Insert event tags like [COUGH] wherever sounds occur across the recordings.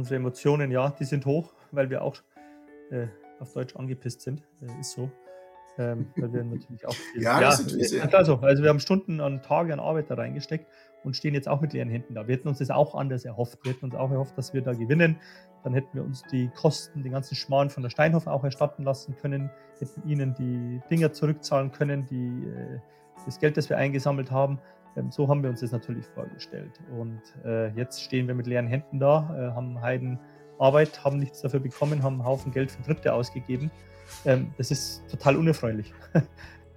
Unsere Emotionen, ja, die sind hoch, weil wir auch äh, auf Deutsch angepisst sind. Äh, ist so. Ähm, weil wir natürlich auch [LAUGHS] viel, ja, ist natürlich sehr. Also, also wir haben Stunden an Tage an Arbeit da reingesteckt und stehen jetzt auch mit leeren Händen da. Wir hätten uns das auch anders erhofft. Wir hätten uns auch erhofft, dass wir da gewinnen. Dann hätten wir uns die Kosten, den ganzen Schmarrn von der Steinhoff auch erstatten lassen können, hätten ihnen die Dinger zurückzahlen können, die, äh, das Geld, das wir eingesammelt haben. Ähm, so haben wir uns das natürlich vorgestellt. Und äh, jetzt stehen wir mit leeren Händen da, äh, haben Heiden Arbeit, haben nichts dafür bekommen, haben einen Haufen Geld für Dritte ausgegeben. Ähm, das ist total unerfreulich. [LAUGHS]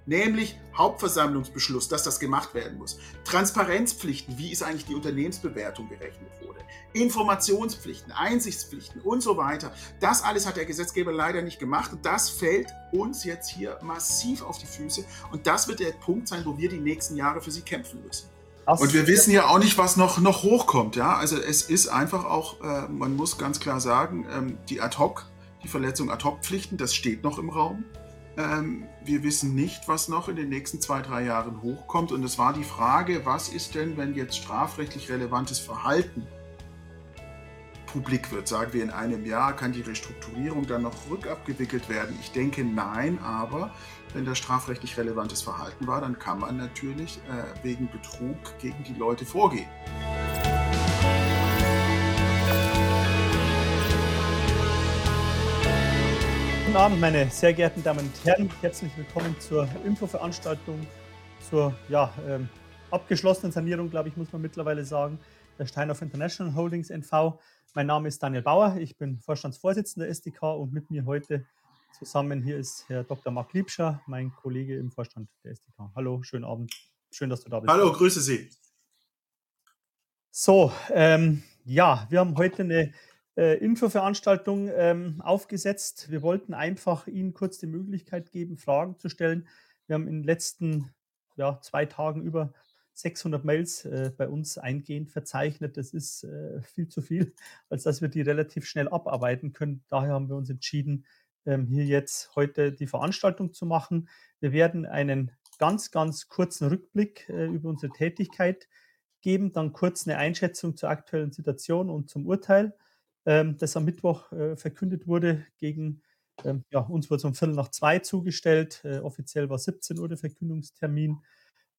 nämlich Hauptversammlungsbeschluss, dass das gemacht werden muss. Transparenzpflichten, wie ist eigentlich die Unternehmensbewertung gerechnet wurde. Informationspflichten, Einsichtspflichten und so weiter. Das alles hat der Gesetzgeber leider nicht gemacht und das fällt uns jetzt hier massiv auf die Füße und das wird der Punkt sein, wo wir die nächsten Jahre für sie kämpfen müssen. Und wir wissen ja auch nicht, was noch, noch hochkommt. Ja? Also es ist einfach auch, äh, man muss ganz klar sagen, ähm, die Ad-Hoc, die Verletzung Ad-Hoc-Pflichten, das steht noch im Raum. Ähm, wir wissen nicht, was noch in den nächsten zwei, drei Jahren hochkommt. Und es war die Frage, was ist denn, wenn jetzt strafrechtlich relevantes Verhalten publik wird? Sagen wir in einem Jahr, kann die Restrukturierung dann noch rückabgewickelt werden? Ich denke nein, aber wenn da strafrechtlich relevantes Verhalten war, dann kann man natürlich äh, wegen Betrug gegen die Leute vorgehen. Guten Abend, meine sehr geehrten Damen und Herren. Herzlich willkommen zur Infoveranstaltung, zur ja, ähm, abgeschlossenen Sanierung, glaube ich, muss man mittlerweile sagen, der Steinhoff International Holdings NV. Mein Name ist Daniel Bauer, ich bin Vorstandsvorsitzender der SDK und mit mir heute zusammen hier ist Herr Dr. Marc Liebscher, mein Kollege im Vorstand der SDK. Hallo, schönen Abend. Schön, dass du da bist. Hallo, grüße Sie. So, ähm, ja, wir haben heute eine äh, Infoveranstaltung ähm, aufgesetzt. Wir wollten einfach Ihnen kurz die Möglichkeit geben, Fragen zu stellen. Wir haben in den letzten ja, zwei Tagen über 600 Mails äh, bei uns eingehend verzeichnet. Das ist äh, viel zu viel, [LAUGHS] als dass wir die relativ schnell abarbeiten können. Daher haben wir uns entschieden, ähm, hier jetzt heute die Veranstaltung zu machen. Wir werden einen ganz, ganz kurzen Rückblick äh, über unsere Tätigkeit geben, dann kurz eine Einschätzung zur aktuellen Situation und zum Urteil ähm, das am Mittwoch äh, verkündet wurde. Gegen ähm, ja, uns wurde es um Viertel nach zwei zugestellt. Äh, offiziell war 17 Uhr der Verkündungstermin.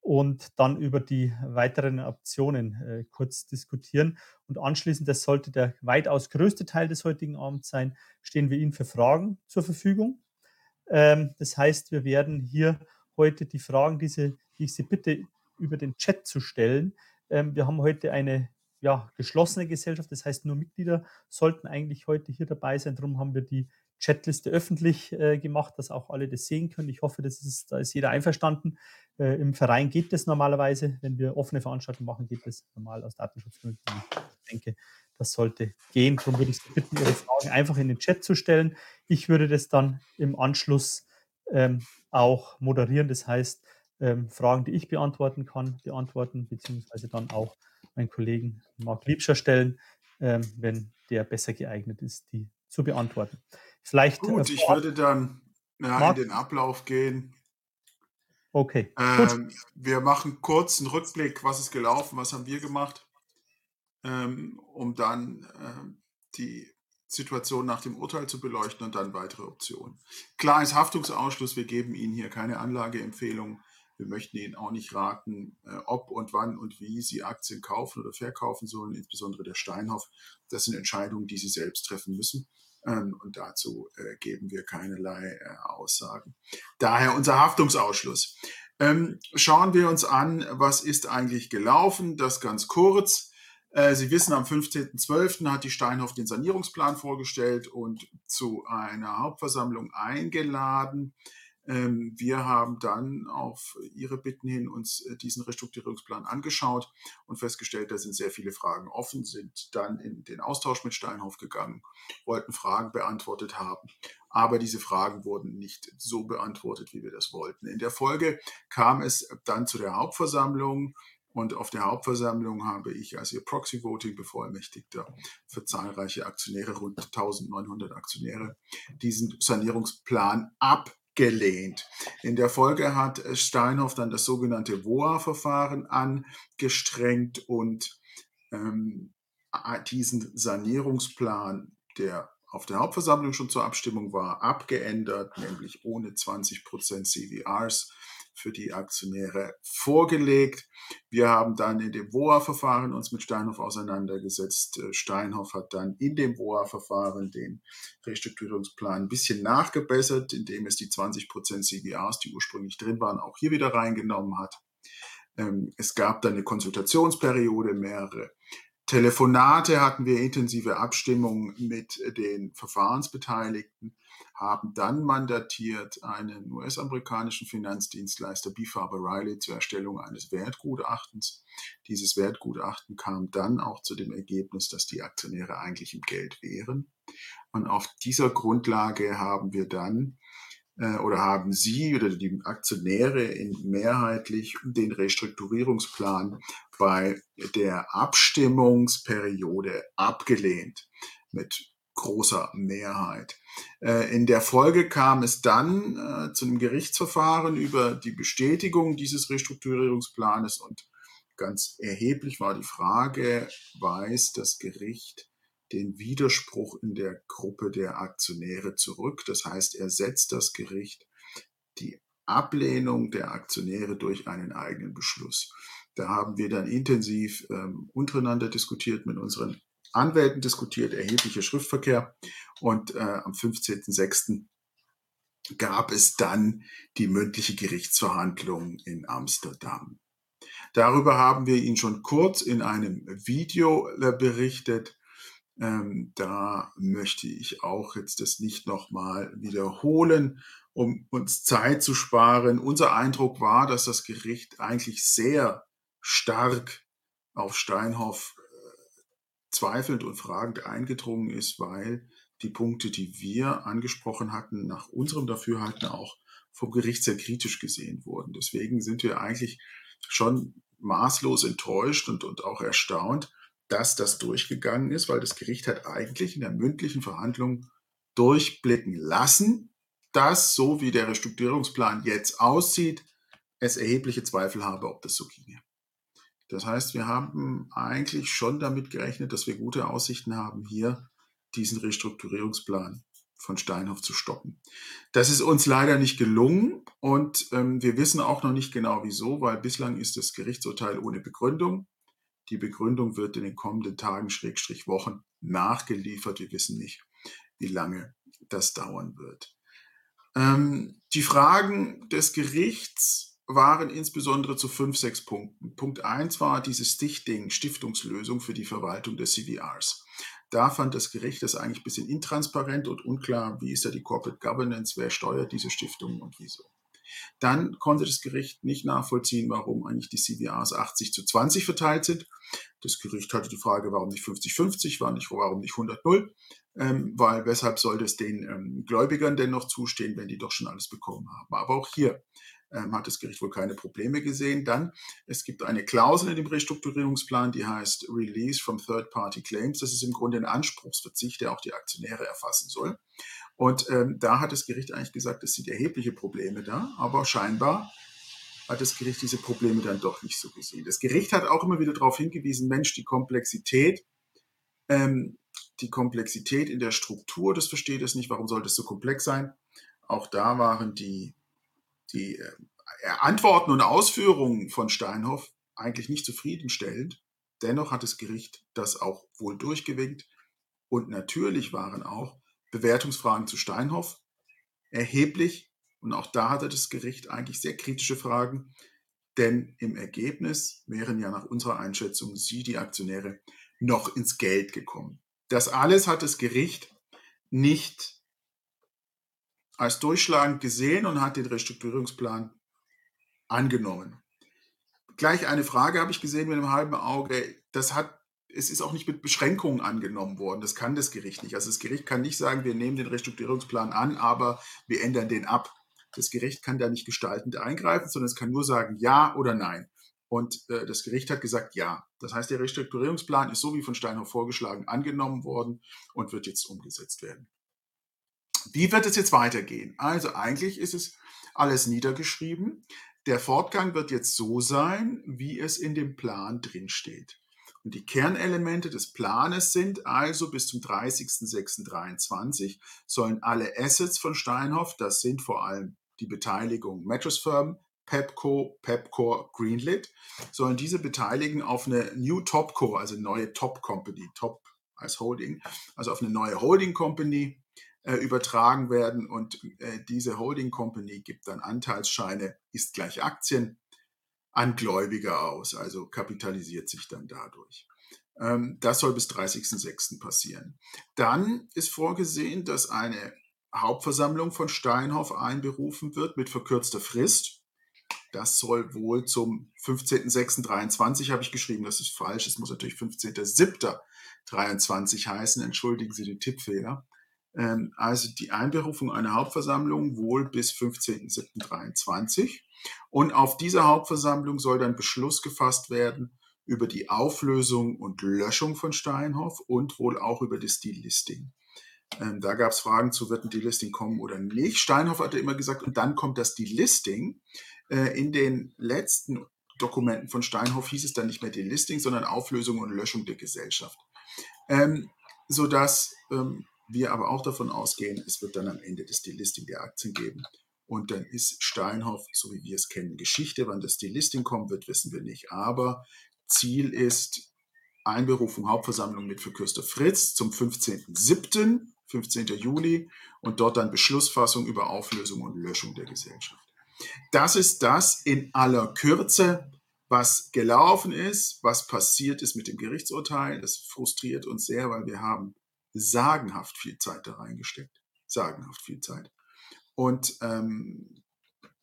Und dann über die weiteren Optionen äh, kurz diskutieren. Und anschließend, das sollte der weitaus größte Teil des heutigen Abends sein, stehen wir Ihnen für Fragen zur Verfügung. Ähm, das heißt, wir werden hier heute die Fragen, diese, die ich Sie bitte, über den Chat zu stellen. Ähm, wir haben heute eine ja, geschlossene Gesellschaft. Das heißt, nur Mitglieder sollten eigentlich heute hier dabei sein. Darum haben wir die Chatliste öffentlich äh, gemacht, dass auch alle das sehen können. Ich hoffe, das ist, da ist jeder einverstanden. Äh, Im Verein geht das normalerweise. Wenn wir offene Veranstaltungen machen, geht das normal aus Datenschutzgründen. Ich denke, das sollte gehen. Darum würde ich Sie bitten, Ihre Fragen einfach in den Chat zu stellen. Ich würde das dann im Anschluss ähm, auch moderieren. Das heißt, ähm, Fragen, die ich beantworten kann, beantworten, beziehungsweise dann auch meinen Kollegen Marc Liebscher stellen, ähm, wenn der besser geeignet ist, die zu beantworten. Vielleicht, äh, Gut, äh, ich würde dann ja, in den Ablauf gehen. Okay. Ähm, wir machen kurz einen Rückblick, was ist gelaufen, was haben wir gemacht, ähm, um dann ähm, die Situation nach dem Urteil zu beleuchten und dann weitere Optionen. Klar ist Haftungsausschluss, wir geben Ihnen hier keine Anlageempfehlung. Wir möchten Ihnen auch nicht raten, äh, ob und wann und wie Sie Aktien kaufen oder verkaufen sollen, insbesondere der Steinhoff. Das sind Entscheidungen, die Sie selbst treffen müssen. Ähm, und dazu äh, geben wir keinerlei äh, Aussagen. Daher unser Haftungsausschluss. Ähm, schauen wir uns an, was ist eigentlich gelaufen. Das ganz kurz. Sie wissen, am 15.12. hat die Steinhoff den Sanierungsplan vorgestellt und zu einer Hauptversammlung eingeladen. Ähm, wir haben dann auf Ihre Bitten hin uns äh, diesen Restrukturierungsplan angeschaut und festgestellt, da sind sehr viele Fragen offen, sind dann in den Austausch mit Steinhoff gegangen, wollten Fragen beantwortet haben. Aber diese Fragen wurden nicht so beantwortet, wie wir das wollten. In der Folge kam es dann zu der Hauptversammlung. Und auf der Hauptversammlung habe ich als Ihr Proxy Voting Bevollmächtigter für zahlreiche Aktionäre, rund 1900 Aktionäre, diesen Sanierungsplan ab abgelehnt. In der Folge hat Steinhoff dann das sogenannte WOA-Verfahren angestrengt und ähm, diesen Sanierungsplan, der auf der Hauptversammlung schon zur Abstimmung war, abgeändert, nämlich ohne 20% CVRs für die Aktionäre vorgelegt. Wir haben dann in dem WOA-Verfahren uns mit Steinhoff auseinandergesetzt. Äh, Steinhoff hat dann in dem WOA-Verfahren den Restrukturierungsplan ein bisschen nachgebessert, indem es die 20% CVRs, die ursprünglich drin waren, auch hier wieder reingenommen hat. Ähm, es gab dann eine Konsultationsperiode, mehrere Telefonate hatten wir intensive Abstimmungen mit den Verfahrensbeteiligten, haben dann mandatiert einen US-amerikanischen Finanzdienstleister B. Faber Riley zur Erstellung eines Wertgutachtens. Dieses Wertgutachten kam dann auch zu dem Ergebnis, dass die Aktionäre eigentlich im Geld wären. Und auf dieser Grundlage haben wir dann äh, oder haben Sie oder die Aktionäre in mehrheitlich den Restrukturierungsplan bei der Abstimmungsperiode abgelehnt mit großer Mehrheit. Äh, in der Folge kam es dann äh, zu einem Gerichtsverfahren über die Bestätigung dieses Restrukturierungsplanes und ganz erheblich war die Frage, weiß das Gericht den Widerspruch in der Gruppe der Aktionäre zurück. Das heißt, er setzt das Gericht die Ablehnung der Aktionäre durch einen eigenen Beschluss. Da haben wir dann intensiv ähm, untereinander diskutiert, mit unseren Anwälten diskutiert, erheblicher Schriftverkehr. Und äh, am 15.06. gab es dann die mündliche Gerichtsverhandlung in Amsterdam. Darüber haben wir Ihnen schon kurz in einem Video äh, berichtet. Ähm, da möchte ich auch jetzt das nicht nochmal wiederholen, um uns Zeit zu sparen. Unser Eindruck war, dass das Gericht eigentlich sehr stark auf Steinhoff äh, zweifelnd und fragend eingedrungen ist, weil die Punkte, die wir angesprochen hatten, nach unserem Dafürhalten auch vom Gericht sehr kritisch gesehen wurden. Deswegen sind wir eigentlich schon maßlos enttäuscht und, und auch erstaunt, dass das durchgegangen ist, weil das Gericht hat eigentlich in der mündlichen Verhandlung durchblicken lassen, dass so wie der Restrukturierungsplan jetzt aussieht, es erhebliche Zweifel habe, ob das so ginge. Das heißt, wir haben eigentlich schon damit gerechnet, dass wir gute Aussichten haben, hier diesen Restrukturierungsplan von Steinhoff zu stoppen. Das ist uns leider nicht gelungen und ähm, wir wissen auch noch nicht genau wieso, weil bislang ist das Gerichtsurteil ohne Begründung. Die Begründung wird in den kommenden Tagen, Schrägstrich Wochen nachgeliefert. Wir wissen nicht, wie lange das dauern wird. Ähm, die Fragen des Gerichts waren insbesondere zu fünf, sechs Punkten. Punkt eins war dieses Stichting, Stiftungslösung für die Verwaltung des CVRs. Da fand das Gericht das eigentlich ein bisschen intransparent und unklar, wie ist da die Corporate Governance, wer steuert diese Stiftung und wieso. Dann konnte das Gericht nicht nachvollziehen, warum eigentlich die CVAs 80 zu 20 verteilt sind. Das Gericht hatte die Frage, warum nicht 50-50, warum nicht 100-0, ähm, weil weshalb soll das den ähm, Gläubigern denn noch zustehen, wenn die doch schon alles bekommen haben. Aber auch hier ähm, hat das Gericht wohl keine Probleme gesehen. Dann, es gibt eine Klausel in dem Restrukturierungsplan, die heißt Release from Third-Party Claims. Das ist im Grunde ein Anspruchsverzicht, der auch die Aktionäre erfassen soll. Und ähm, da hat das Gericht eigentlich gesagt, es sind erhebliche Probleme da, aber scheinbar hat das Gericht diese Probleme dann doch nicht so gesehen. Das Gericht hat auch immer wieder darauf hingewiesen, Mensch, die Komplexität, ähm, die Komplexität in der Struktur, das versteht es nicht, warum sollte es so komplex sein? Auch da waren die, die äh, Antworten und Ausführungen von Steinhoff eigentlich nicht zufriedenstellend. Dennoch hat das Gericht das auch wohl durchgewinkt. Und natürlich waren auch Bewertungsfragen zu Steinhoff erheblich. Und auch da hatte das Gericht eigentlich sehr kritische Fragen, denn im Ergebnis wären ja nach unserer Einschätzung Sie, die Aktionäre, noch ins Geld gekommen. Das alles hat das Gericht nicht als durchschlagend gesehen und hat den Restrukturierungsplan angenommen. Gleich eine Frage habe ich gesehen mit einem halben Auge. Das hat es ist auch nicht mit Beschränkungen angenommen worden. Das kann das Gericht nicht. Also das Gericht kann nicht sagen, wir nehmen den Restrukturierungsplan an, aber wir ändern den ab. Das Gericht kann da nicht gestaltend eingreifen, sondern es kann nur sagen ja oder nein. Und äh, das Gericht hat gesagt ja. Das heißt, der Restrukturierungsplan ist so wie von Steinhoff vorgeschlagen angenommen worden und wird jetzt umgesetzt werden. Wie wird es jetzt weitergehen? Also eigentlich ist es alles niedergeschrieben. Der Fortgang wird jetzt so sein, wie es in dem Plan drinsteht. Und die Kernelemente des Planes sind also bis zum 30.06.23 sollen alle Assets von Steinhoff, das sind vor allem die Beteiligung Mattress Firm, Pepco, Pepcore, Greenlit, sollen diese beteiligen auf eine New Topco, also neue Top Company, Top als Holding, also auf eine neue Holding Company äh, übertragen werden und äh, diese Holding Company gibt dann Anteilsscheine, ist gleich Aktien an Gläubiger aus, also kapitalisiert sich dann dadurch. Ähm, das soll bis 30.06. passieren. Dann ist vorgesehen, dass eine Hauptversammlung von Steinhoff einberufen wird mit verkürzter Frist. Das soll wohl zum 15.06.23 habe ich geschrieben, das ist falsch. Es muss natürlich 15.07.23 heißen. Entschuldigen Sie den Tippfehler. Ähm, also die Einberufung einer Hauptversammlung wohl bis 15.07.23. Und auf dieser Hauptversammlung soll dann Beschluss gefasst werden über die Auflösung und Löschung von Steinhoff und wohl auch über das Delisting. Ähm, da gab es Fragen zu, wird ein Delisting kommen oder nicht. Steinhoff hatte immer gesagt, und dann kommt das Delisting. Äh, in den letzten Dokumenten von Steinhoff hieß es dann nicht mehr Delisting, sondern Auflösung und Löschung der Gesellschaft. Ähm, sodass ähm, wir aber auch davon ausgehen, es wird dann am Ende das Delisting der Aktien geben. Und dann ist Steinhoff, so wie wir es kennen, Geschichte. Wann das Delisting kommen wird, wissen wir nicht. Aber Ziel ist Einberufung Hauptversammlung mit verkürzter Fritz zum 15.07., 15. Juli und dort dann Beschlussfassung über Auflösung und Löschung der Gesellschaft. Das ist das in aller Kürze, was gelaufen ist, was passiert ist mit dem Gerichtsurteil. Das frustriert uns sehr, weil wir haben sagenhaft viel Zeit da reingesteckt. Sagenhaft viel Zeit. Und ähm,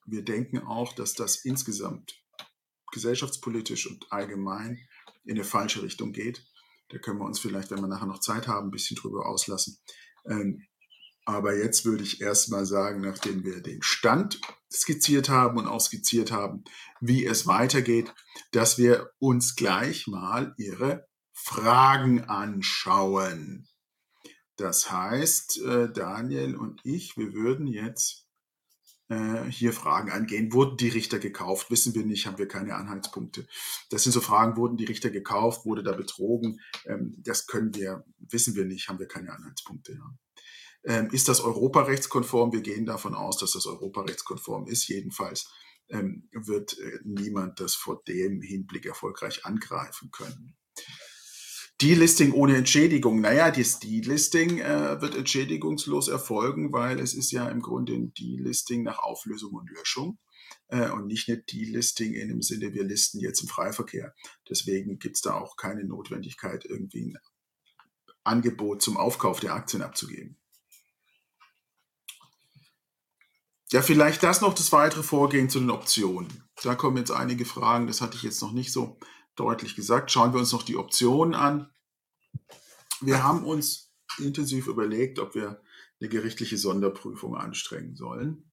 wir denken auch, dass das insgesamt gesellschaftspolitisch und allgemein in eine falsche Richtung geht. Da können wir uns vielleicht, wenn wir nachher noch Zeit haben, ein bisschen drüber auslassen. Ähm, aber jetzt würde ich erstmal sagen, nachdem wir den Stand skizziert haben und auch skizziert haben, wie es weitergeht, dass wir uns gleich mal Ihre Fragen anschauen. Das heißt, äh, Daniel und ich, wir würden jetzt äh, hier Fragen angehen. Wurden die Richter gekauft? Wissen wir nicht, haben wir keine Anhaltspunkte. Das sind so Fragen, wurden die Richter gekauft? Wurde da betrogen? Ähm, das können wir, wissen wir nicht, haben wir keine Anhaltspunkte. Ja. Ähm, ist das europarechtskonform? Wir gehen davon aus, dass das europarechtskonform ist. Jedenfalls ähm, wird äh, niemand das vor dem Hinblick erfolgreich angreifen können. Delisting ohne Entschädigung. Naja, das Delisting äh, wird entschädigungslos erfolgen, weil es ist ja im Grunde ein Delisting nach Auflösung und Löschung äh, und nicht eine Delisting in dem Sinne, wir listen jetzt im Freiverkehr. Deswegen gibt es da auch keine Notwendigkeit, irgendwie ein Angebot zum Aufkauf der Aktien abzugeben. Ja, vielleicht das noch das weitere Vorgehen zu den Optionen. Da kommen jetzt einige Fragen, das hatte ich jetzt noch nicht so deutlich gesagt. Schauen wir uns noch die Optionen an. Wir haben uns intensiv überlegt, ob wir eine gerichtliche Sonderprüfung anstrengen sollen.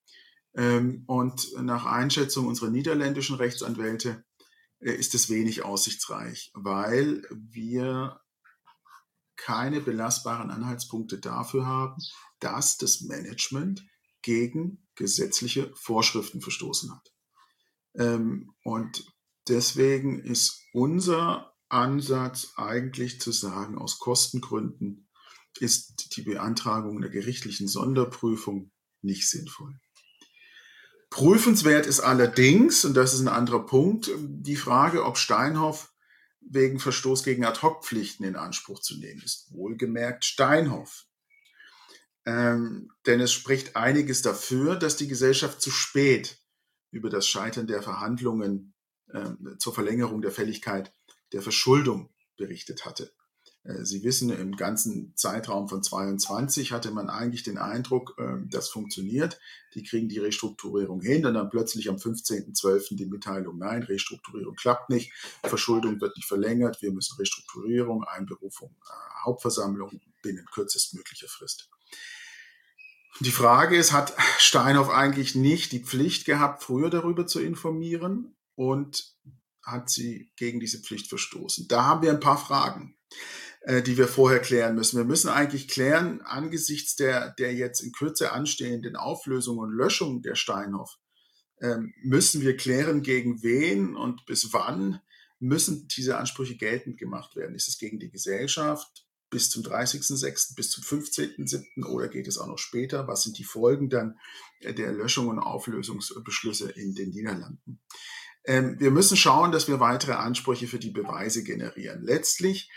Ähm, und nach Einschätzung unserer niederländischen Rechtsanwälte äh, ist es wenig aussichtsreich, weil wir keine belastbaren Anhaltspunkte dafür haben, dass das Management gegen gesetzliche Vorschriften verstoßen hat. Ähm, und deswegen ist unser Ansatz eigentlich zu sagen, aus Kostengründen ist die Beantragung einer gerichtlichen Sonderprüfung nicht sinnvoll. Prüfenswert ist allerdings, und das ist ein anderer Punkt, die Frage, ob Steinhoff wegen Verstoß gegen Ad-Hoc-Pflichten in Anspruch zu nehmen ist. Wohlgemerkt Steinhoff. Ähm, denn es spricht einiges dafür, dass die Gesellschaft zu spät über das Scheitern der Verhandlungen äh, zur Verlängerung der Fälligkeit der Verschuldung berichtet hatte. Äh, Sie wissen, im ganzen Zeitraum von 22 hatte man eigentlich den Eindruck, äh, das funktioniert. Die kriegen die Restrukturierung hin und dann plötzlich am 15.12. die Mitteilung, nein, Restrukturierung klappt nicht, Verschuldung wird nicht verlängert, wir müssen Restrukturierung, Einberufung, äh, Hauptversammlung binnen kürzestmöglicher Frist. Die Frage ist, hat Steinhoff eigentlich nicht die Pflicht gehabt, früher darüber zu informieren? Und hat sie gegen diese Pflicht verstoßen? Da haben wir ein paar Fragen, äh, die wir vorher klären müssen. Wir müssen eigentlich klären, angesichts der, der jetzt in Kürze anstehenden Auflösung und Löschung der Steinhoff, ähm, müssen wir klären, gegen wen und bis wann müssen diese Ansprüche geltend gemacht werden? Ist es gegen die Gesellschaft bis zum 30.06., bis zum 15.07. oder geht es auch noch später? Was sind die Folgen dann der Löschung und Auflösungsbeschlüsse in den Niederlanden? Ähm, wir müssen schauen, dass wir weitere Ansprüche für die Beweise generieren. Letztlich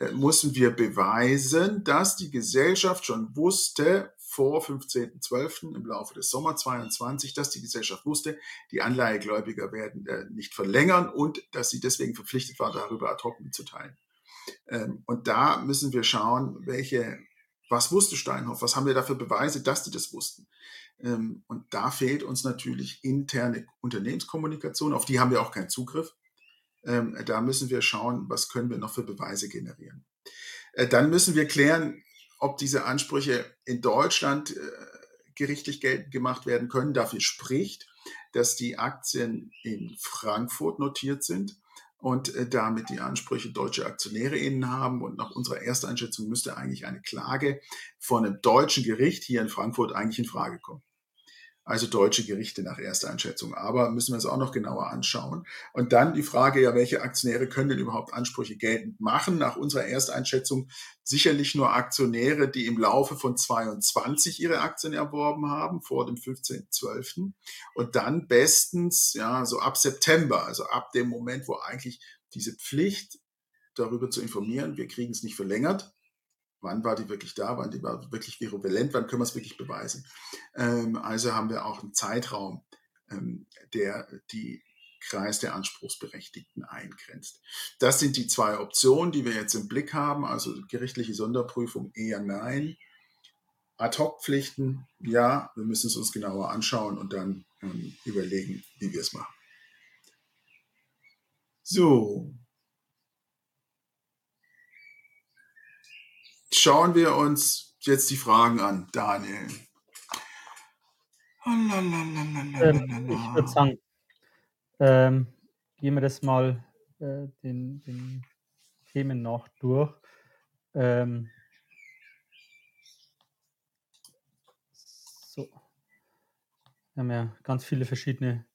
äh, müssen wir beweisen, dass die Gesellschaft schon wusste, vor 15.12. im Laufe des Sommer 22, dass die Gesellschaft wusste, die Anleihegläubiger werden äh, nicht verlängern und dass sie deswegen verpflichtet war, darüber ad hoc mitzuteilen. Ähm, und da müssen wir schauen, welche, was wusste Steinhoff, was haben wir da für Beweise, dass die das wussten. Ähm, und da fehlt uns natürlich interne Unternehmenskommunikation, auf die haben wir auch keinen Zugriff. Ähm, da müssen wir schauen, was können wir noch für Beweise generieren. Äh, dann müssen wir klären, ob diese Ansprüche in Deutschland äh, gerichtlich geltend gemacht werden können. Dafür spricht, dass die Aktien in Frankfurt notiert sind und äh, damit die Ansprüche deutsche Aktionäre innen haben. Und nach unserer Ersteinschätzung müsste eigentlich eine Klage von einem deutschen Gericht hier in Frankfurt eigentlich in Frage kommen also deutsche Gerichte nach erster Einschätzung. Aber müssen wir uns auch noch genauer anschauen. Und dann die Frage, ja, welche Aktionäre können denn überhaupt Ansprüche geltend machen? Nach unserer Ersteinschätzung sicherlich nur Aktionäre, die im Laufe von 22 ihre Aktien erworben haben, vor dem 15.12. Und dann bestens, ja, so ab September, also ab dem Moment, wo eigentlich diese Pflicht darüber zu informieren, wir kriegen es nicht verlängert, wann war die wirklich da, wann die war wirklich virulent, wann können wir es wirklich beweisen. Ähm, also haben wir auch einen Zeitraum, ähm, der die Kreis der Anspruchsberechtigten eingrenzt. Das sind die zwei Optionen, die wir jetzt im Blick haben, also gerichtliche Sonderprüfung eher nein. Ad-Hoc-Pflichten, ja, wir müssen es uns genauer anschauen und dann ähm, überlegen, wie wir es machen. So, schauen wir uns jetzt die Fragen an, Daniel. Ähm, ich würde sagen, ähm, gehen wir das mal äh, den, den, Themen nach durch. Ähm, so. Wir haben ja ganz viele verschiedene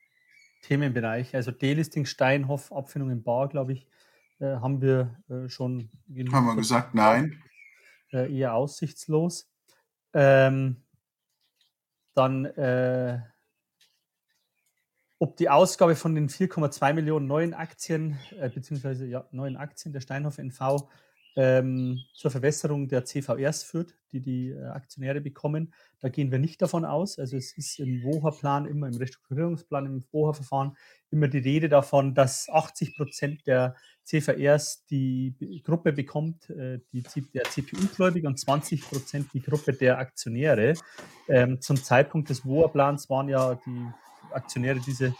Themenbereiche. Also Delisting, Steinhoff, Abfindung im Bar, glaube ich, äh, haben wir äh, schon genug. Haben wir gesagt, nein äh, eher aussichtslos. Ähm, dann, äh, ob die Ausgabe von den 4,2 Millionen neuen Aktien, äh, beziehungsweise ja, neuen Aktien der Steinhoff NV ähm, zur Verwässerung der CVRs führt, die die äh, Aktionäre bekommen. Da gehen wir nicht davon aus. Also es ist im WOHA-Plan, immer im Restrukturierungsplan, im WOHA-Verfahren immer die Rede davon, dass 80 Prozent der CVRs die Gruppe bekommt, äh, die, der CPU-Gläubige und 20 Prozent die Gruppe der Aktionäre. Ähm, zum Zeitpunkt des WOHA-Plans waren ja die Aktionäre diese,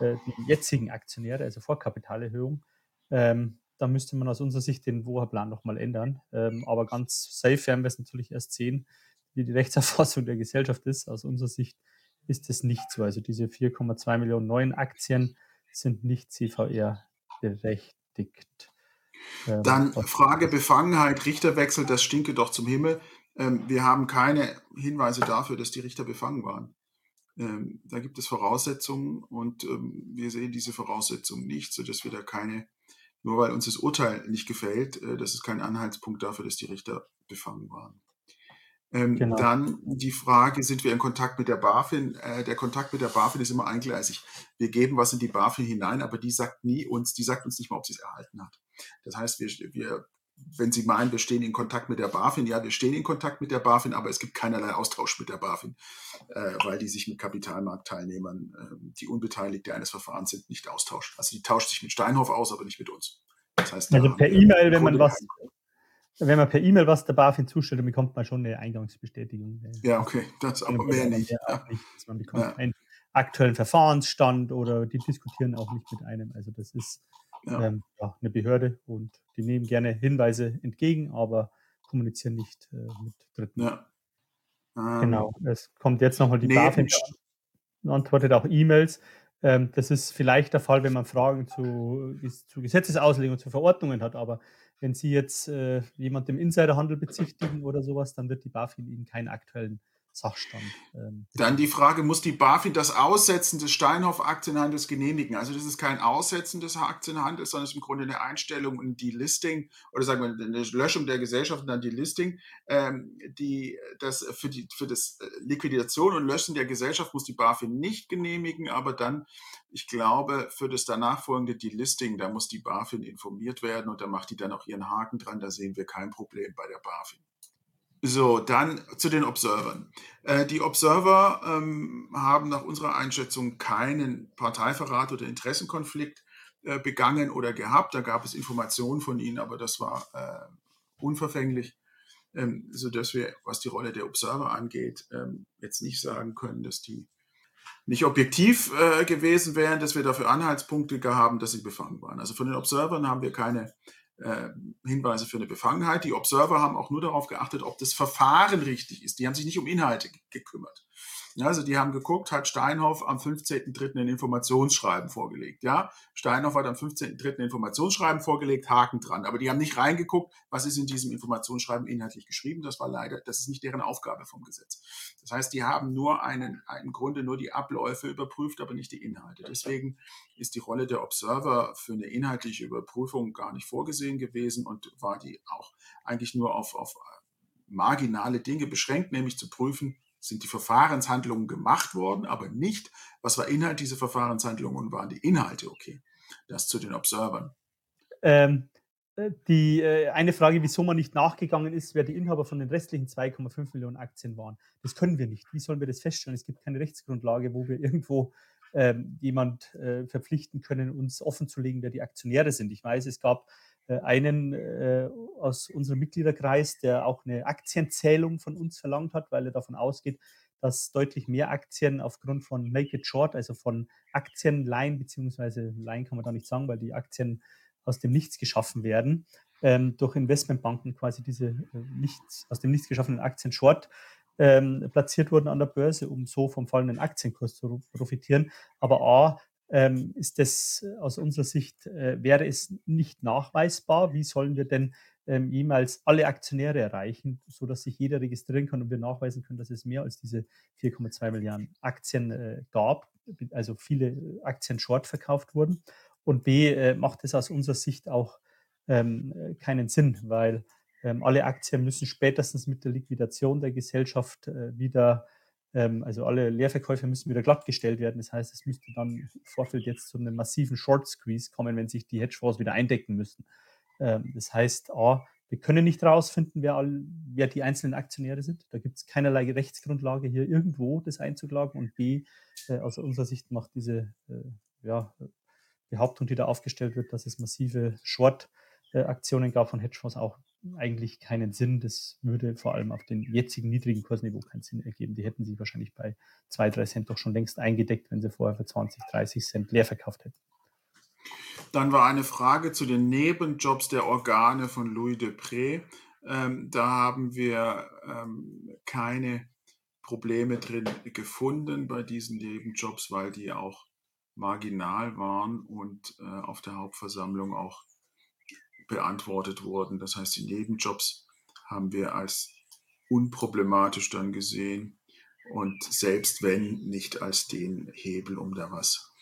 äh, die jetzigen Aktionäre, also Vorkapitalerhöhung. Ähm, da müsste man aus unserer Sicht den WOHA-Plan nochmal ändern. Ähm, aber ganz safe werden wir es natürlich erst sehen, wie die Rechtserfassung der Gesellschaft ist. Aus unserer Sicht ist es nicht so. Also diese 4,2 Millionen neuen Aktien sind nicht CVR berechtigt. Ähm, Dann Frage Befangenheit, Richterwechsel, das stinke doch zum Himmel. Ähm, wir haben keine Hinweise dafür, dass die Richter befangen waren. Ähm, da gibt es Voraussetzungen und wir sehen diese Voraussetzungen nicht, sodass wir da keine nur weil uns das Urteil nicht gefällt, äh, das ist kein Anhaltspunkt dafür, dass die Richter befangen waren. Ähm, genau. Dann die Frage, sind wir in Kontakt mit der BaFin? Äh, der Kontakt mit der BaFin ist immer eingleisig. Wir geben was in die BaFin hinein, aber die sagt nie uns, die sagt uns nicht mal, ob sie es erhalten hat. Das heißt, wir, wir wenn Sie meinen, wir stehen in Kontakt mit der BaFin, ja, wir stehen in Kontakt mit der BaFin, aber es gibt keinerlei Austausch mit der BaFin, äh, weil die sich mit Kapitalmarktteilnehmern, äh, die Unbeteiligte eines Verfahrens sind, nicht austauscht. Also die tauscht sich mit Steinhoff aus, aber nicht mit uns. Das heißt, also per E-Mail, wenn man was, wenn man per E-Mail was der BaFin zustellt, dann bekommt man schon eine Eingangsbestätigung. Ja, okay, das aber mehr nicht. Ja. nicht man bekommt ja. einen aktuellen Verfahrensstand oder die diskutieren auch nicht mit einem. Also das ist ja. Ähm, ja, eine Behörde und die nehmen gerne Hinweise entgegen, aber kommunizieren nicht äh, mit Dritten. Ja. Ähm, genau, es kommt jetzt nochmal die nee, BaFin, antwortet auch E-Mails. Ähm, das ist vielleicht der Fall, wenn man Fragen zu, zu Gesetzesauslegung, zu Verordnungen hat, aber wenn Sie jetzt äh, jemand im Insiderhandel bezichtigen oder sowas, dann wird die BaFin Ihnen keinen aktuellen Sachstand. Ähm, Dann die Frage, muss die BaFin das Aussetzen des Steinhoff-Aktienhandels genehmigen? Also das ist kein Aussetzen des Aktienhandels, sondern es ist im Grunde eine Einstellung und die Listing oder sagen wir eine Löschung der Gesellschaft und dann die Listing. Ähm, die, das für, die, für das äh, Liquidation und Löschen der Gesellschaft muss die BaFin nicht genehmigen, aber dann, ich glaube, für das danach folgende Delisting, da muss die BaFin informiert werden und da macht die dann auch ihren Haken dran. Da sehen wir kein Problem bei der BaFin. So, dann zu den Observern. Äh, die Observer ähm, haben nach unserer Einschätzung keinen Parteiverrat oder Interessenkonflikt äh, begangen oder gehabt. Da gab es Informationen von ihnen, aber das war äh, unverfänglich, ähm, sodass wir, was die Rolle der Observer angeht, ähm, jetzt nicht sagen können, dass die nicht objektiv äh, gewesen wären, dass wir dafür Anhaltspunkte haben, dass sie befangen waren. Also von den Observern haben wir keine äh, Hinweise für eine Befangenheit. Die Observer haben auch nur darauf geachtet, ob das Verfahren richtig ist. Die haben sich nicht um Inhalte gekümmert. Also die haben geguckt, hat Steinhoff am 15.03. ein Informationsschreiben vorgelegt. Ja, Steinhoff hat am 15.03. ein Informationsschreiben vorgelegt, Haken dran. Aber die haben nicht reingeguckt, was ist in diesem Informationsschreiben inhaltlich geschrieben. Das war leider, das ist nicht deren Aufgabe vom Gesetz. Das heißt, die haben nur einen, im Grunde nur die Abläufe überprüft, aber nicht die Inhalte. Deswegen ist die Rolle der Observer für eine inhaltliche Überprüfung gar nicht vorgesehen gewesen und war die auch eigentlich nur auf, auf marginale Dinge beschränkt, nämlich zu prüfen, sind die Verfahrenshandlungen gemacht worden, aber nicht, was war Inhalt dieser Verfahrenshandlungen und waren die Inhalte okay. Das zu den Observern. Ähm, äh, die äh, eine Frage, wieso man nicht nachgegangen ist, wer die Inhaber von den restlichen 2,5 Millionen Aktien waren. Das können wir nicht. Wie sollen wir das feststellen? Es gibt keine Rechtsgrundlage, wo wir irgendwo ähm, jemand äh, verpflichten können, uns offenzulegen, wer die Aktionäre sind. Ich weiß, es gab einen äh, aus unserem Mitgliederkreis, der auch eine Aktienzählung von uns verlangt hat, weil er davon ausgeht, dass deutlich mehr Aktien aufgrund von Make It Short, also von Aktienleihen, beziehungsweise Leihen kann man da nicht sagen, weil die Aktien aus dem Nichts geschaffen werden, ähm, durch Investmentbanken quasi diese äh, nichts, aus dem Nichts geschaffenen Aktien Short ähm, platziert wurden an der Börse, um so vom fallenden Aktienkurs zu profitieren. Aber A, ähm, ist das äh, aus unserer Sicht, äh, wäre es nicht nachweisbar. Wie sollen wir denn ähm, jemals alle Aktionäre erreichen, sodass sich jeder registrieren kann und wir nachweisen können, dass es mehr als diese 4,2 Milliarden Aktien äh, gab, also viele Aktien short verkauft wurden. Und B, äh, macht es aus unserer Sicht auch ähm, äh, keinen Sinn, weil ähm, alle Aktien müssen spätestens mit der Liquidation der Gesellschaft äh, wieder ähm, also alle Leerverkäufe müssen wieder glattgestellt werden. Das heißt, es müsste dann im Vorfeld jetzt zu einem massiven Short Squeeze kommen, wenn sich die Hedgefonds wieder eindecken müssen. Ähm, das heißt, A, wir können nicht herausfinden, wer, wer, die einzelnen Aktionäre sind. Da gibt es keinerlei Rechtsgrundlage, hier irgendwo das einzuklagen. Und B, äh, aus unserer Sicht macht diese äh, ja, Behauptung, die da aufgestellt wird, dass es massive Short-Aktionen gab von Hedgefonds, auch eigentlich keinen Sinn. Das würde vor allem auf den jetzigen niedrigen Kursniveau keinen Sinn ergeben. Die hätten sich wahrscheinlich bei 2, 3 Cent doch schon längst eingedeckt, wenn sie vorher für 20, 30 Cent leer verkauft hätten. Dann war eine Frage zu den Nebenjobs der Organe von Louis Depré. Ähm, da haben wir ähm, keine Probleme drin gefunden bei diesen Nebenjobs, weil die auch marginal waren und äh, auf der Hauptversammlung auch beantwortet wurden. Das heißt, die Nebenjobs haben wir als unproblematisch dann gesehen und selbst wenn nicht als den Hebel, um da was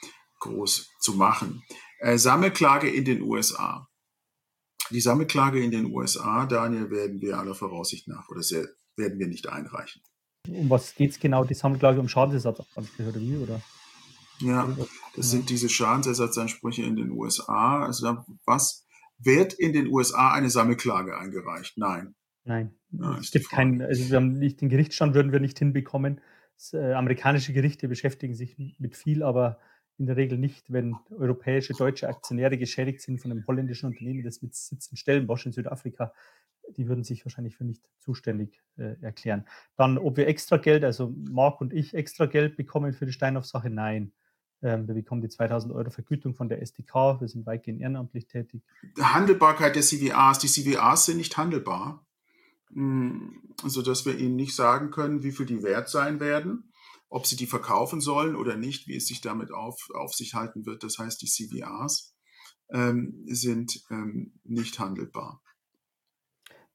groß zu machen. Äh, Sammelklage in den USA. Die Sammelklage in den USA, Daniel, werden wir aller Voraussicht nach oder sehr, werden wir nicht einreichen. Um was geht es genau? Die Sammelklage um Schadensersatzansprüche oder wie? Oder? Ja, das sind diese Schadensersatzansprüche in den USA. Also was wird in den USA eine Sammelklage eingereicht? Nein. Nein. Ja, es gibt keinen, also wir haben nicht den Gerichtsstand würden wir nicht hinbekommen. Das, äh, amerikanische Gerichte beschäftigen sich mit viel, aber in der Regel nicht, wenn europäische, deutsche Aktionäre geschädigt sind von einem holländischen Unternehmen, das mit Sitz in Stellenbosch in Südafrika, die würden sich wahrscheinlich für nicht zuständig äh, erklären. Dann, ob wir extra Geld, also Marc und ich extra Geld bekommen für die Steinhoff-Sache, nein. Ähm, wir bekommen die 2000 Euro Vergütung von der SDK. Wir sind weitgehend ehrenamtlich tätig. Handelbarkeit der CVAs. Die CVAs sind nicht handelbar, hm, sodass wir Ihnen nicht sagen können, wie viel die wert sein werden, ob Sie die verkaufen sollen oder nicht, wie es sich damit auf, auf sich halten wird. Das heißt, die CVAs ähm, sind ähm, nicht handelbar.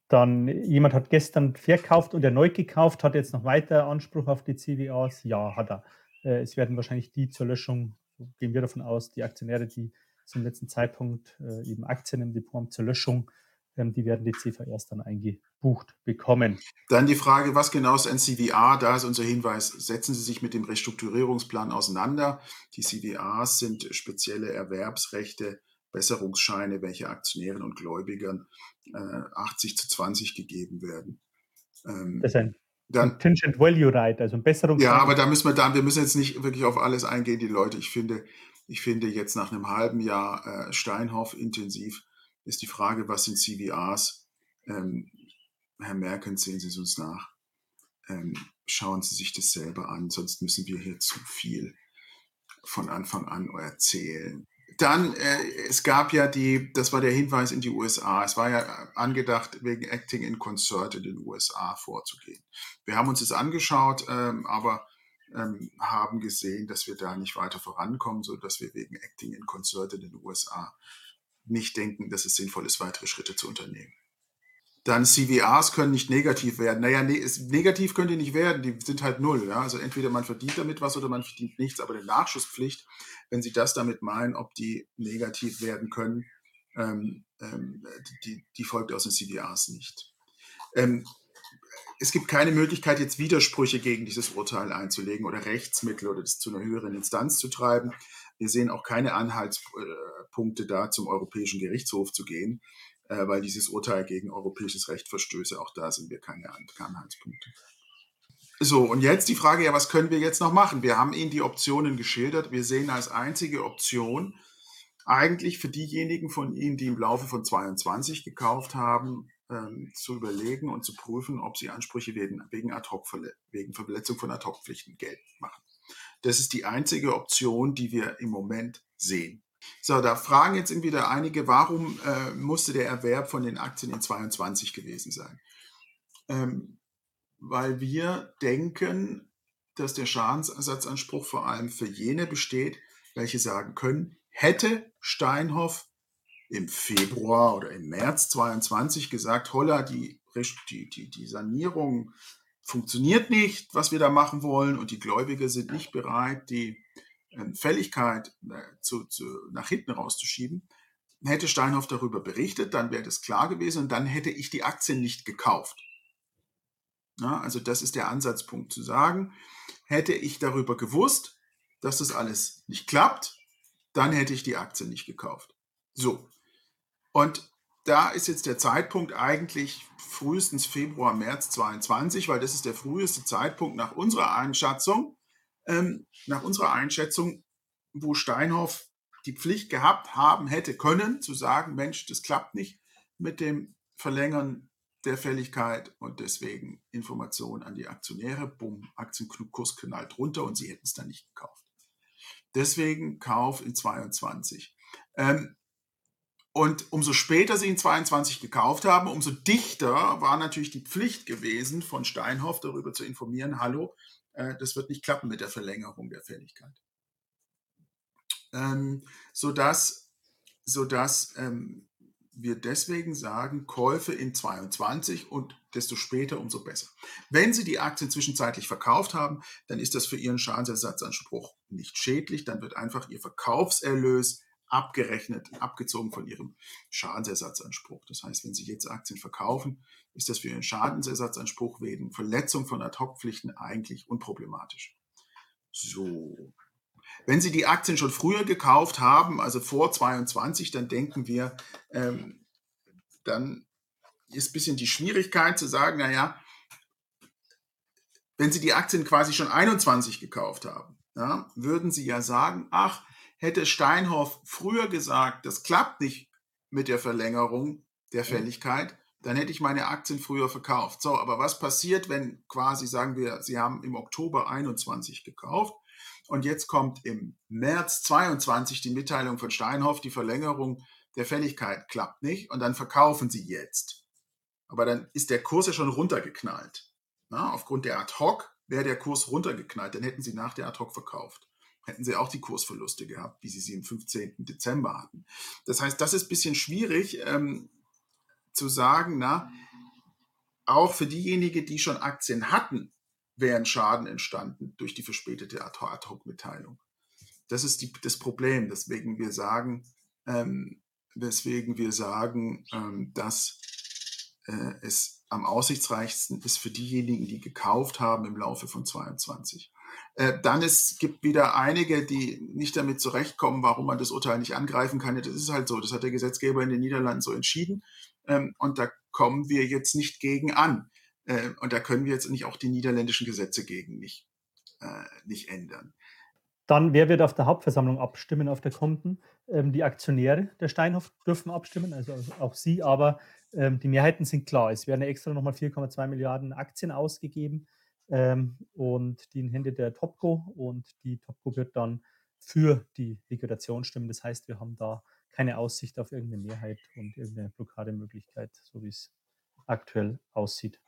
dann jemand hat gestern verkauft und erneut gekauft, hat jetzt noch weiter Anspruch auf die CWAs? Ja, hat er. Äh, es werden wahrscheinlich die zur Löschung, gehen wir davon aus, die Aktionäre, die zum letzten Zeitpunkt äh, eben Aktien im Depot haben zur Löschung, ähm, die werden die CVRs dann eingebucht bekommen. Dann die Frage, was genau ist ein CVA? Da ist unser Hinweis, setzen Sie sich mit dem Restrukturierungsplan auseinander. Die CVAs sind spezielle Erwerbsrechte, Besserungsscheine, welche Aktionären und Gläubigern äh, 80 zu 20 gegeben werden. Ähm, das ist ein dann, Contingent Value Right, also ein Besserungsschein. Ja, aber da müssen wir dann, wir müssen jetzt nicht wirklich auf alles eingehen, die Leute. Ich finde, ich finde jetzt nach einem halben Jahr äh, Steinhoff intensiv ist die Frage, was sind CVAs? Ähm, Herr Merkens, sehen Sie es uns nach. Ähm, schauen Sie sich das selber an, sonst müssen wir hier zu viel von Anfang an erzählen. Dann, äh, es gab ja die, das war der Hinweis in die USA, es war ja angedacht, wegen Acting in Concert in den USA vorzugehen. Wir haben uns das angeschaut, ähm, aber ähm, haben gesehen, dass wir da nicht weiter vorankommen, sodass wir wegen Acting in Concert in den USA nicht denken, dass es sinnvoll ist, weitere Schritte zu unternehmen. Dann CVAs können nicht negativ werden. Naja, ne, negativ können die nicht werden, die sind halt null. Ja? Also entweder man verdient damit was oder man verdient nichts. Aber die Nachschusspflicht, wenn Sie das damit meinen, ob die negativ werden können, ähm, ähm, die, die, folgt aus den CVAs nicht. Ähm, es gibt keine Möglichkeit, jetzt Widersprüche gegen dieses Urteil einzulegen oder Rechtsmittel oder das zu einer höheren Instanz zu treiben. Wir sehen auch keine Anhaltspunkte da, zum Europäischen Gerichtshof zu gehen, äh, weil dieses Urteil gegen europäisches Recht verstöße. Auch da sind wir keine Anhaltspunkte. So, und jetzt die Frage, ja, was können wir jetzt noch machen? Wir haben Ihnen die Optionen geschildert. Wir sehen als einzige Option eigentlich für diejenigen von Ihnen, die im Laufe von 22 gekauft haben, ähm, zu überlegen und zu prüfen, ob sie Ansprüche wegen, wegen, Ad hoc, wegen Verletzung von Ad-Hoc-Pflichten geltend machen. Das ist die einzige Option, die wir im Moment sehen. So, da fragen jetzt wieder einige, warum äh, musste der Erwerb von den Aktien in 22 gewesen sein? Ähm, weil wir denken, dass der Schadensersatzanspruch vor allem für jene besteht, welche sagen können, hätte Steinhoff im Februar oder im März 22 gesagt, holla, die, die, die, die Sanierung funktioniert nicht, was wir da machen wollen und die Gläubiger sind nicht bereit, die Fälligkeit äh, zu, zu, nach hinten rauszuschieben. Hätte Steinhoff darüber berichtet, dann wäre das klar gewesen und dann hätte ich die Aktien nicht gekauft. Ja, also das ist der Ansatzpunkt zu sagen, hätte ich darüber gewusst, dass das alles nicht klappt, dann hätte ich die Aktien nicht gekauft. So, und da ist jetzt der Zeitpunkt eigentlich frühestens Februar, März 22, weil das ist der früheste Zeitpunkt nach unserer Einschätzung, ähm, nach unserer Einschätzung, wo Steinhoff die Pflicht gehabt haben hätte können, zu sagen, Mensch, das klappt nicht mit dem Verlängern der Fälligkeit und deswegen Information an die Aktionäre, bumm, Aktienkurs knallt runter und sie hätten es dann nicht gekauft. Deswegen Kauf in 22. Ähm, und umso später sie in 22 gekauft haben, umso dichter war natürlich die Pflicht gewesen, von Steinhoff darüber zu informieren, hallo, äh, das wird nicht klappen mit der Verlängerung der Fälligkeit. Ähm, sodass sodass ähm, wir deswegen sagen, Käufe in 22 und desto später umso besser. Wenn Sie die Aktien zwischenzeitlich verkauft haben, dann ist das für Ihren Schadensersatzanspruch nicht schädlich, dann wird einfach Ihr Verkaufserlös abgerechnet, abgezogen von ihrem Schadensersatzanspruch. Das heißt, wenn Sie jetzt Aktien verkaufen, ist das für Ihren Schadensersatzanspruch wegen Verletzung von Ad-Hoc-Pflichten eigentlich unproblematisch. So. Wenn Sie die Aktien schon früher gekauft haben, also vor 22, dann denken wir, ähm, dann ist ein bisschen die Schwierigkeit zu sagen, naja, wenn Sie die Aktien quasi schon 21 gekauft haben, ja, würden Sie ja sagen, ach, hätte Steinhoff früher gesagt, das klappt nicht mit der Verlängerung der Fälligkeit, dann hätte ich meine Aktien früher verkauft. So, aber was passiert, wenn quasi, sagen wir, Sie haben im Oktober 21 gekauft und jetzt kommt im März 22 die Mitteilung von Steinhoff, die Verlängerung der Fälligkeit klappt nicht und dann verkaufen Sie jetzt. Aber dann ist der Kurs ja schon runtergeknallt. Na, aufgrund der Ad-Hoc wäre der Kurs runtergeknallt, dann hätten Sie nach der Ad-Hoc verkauft hätten sie auch die Kursverluste gehabt, wie sie sie am 15. Dezember hatten. Das heißt, das ist ein bisschen schwierig ähm, zu sagen, na, auch für diejenigen, die schon Aktien hatten, wäre ein Schaden entstanden durch die verspätete Ad-Hoc-Mitteilung. Das ist die, das Problem, weswegen wir sagen, ähm, weswegen wir sagen, ähm, dass äh, es am aussichtsreichsten ist für diejenigen, die gekauft haben im Laufe von 22. Äh, dann es gibt wieder einige, die nicht damit zurechtkommen, warum man das Urteil nicht angreifen kann. Das ist halt so. Das hat der Gesetzgeber in den Niederlanden so entschieden. Ähm, und da kommen wir jetzt nicht gegen an. Äh, und da können wir jetzt nicht auch die niederländischen Gesetze gegen nicht, äh, nicht ändern. Dann, wer wird auf der Hauptversammlung abstimmen, auf der Konten? Ähm, die Aktionäre der Steinhoff dürfen abstimmen, also auch Sie, aber ähm, die Mehrheiten sind klar. Es werden extra nochmal 4,2 Milliarden Aktien ausgegeben ähm, und die in Hände der Topco und die Topco wird dann für die Liquidation stimmen. Das heißt, wir haben da keine Aussicht auf irgendeine Mehrheit und irgendeine Blockademöglichkeit, so wie es aktuell aussieht.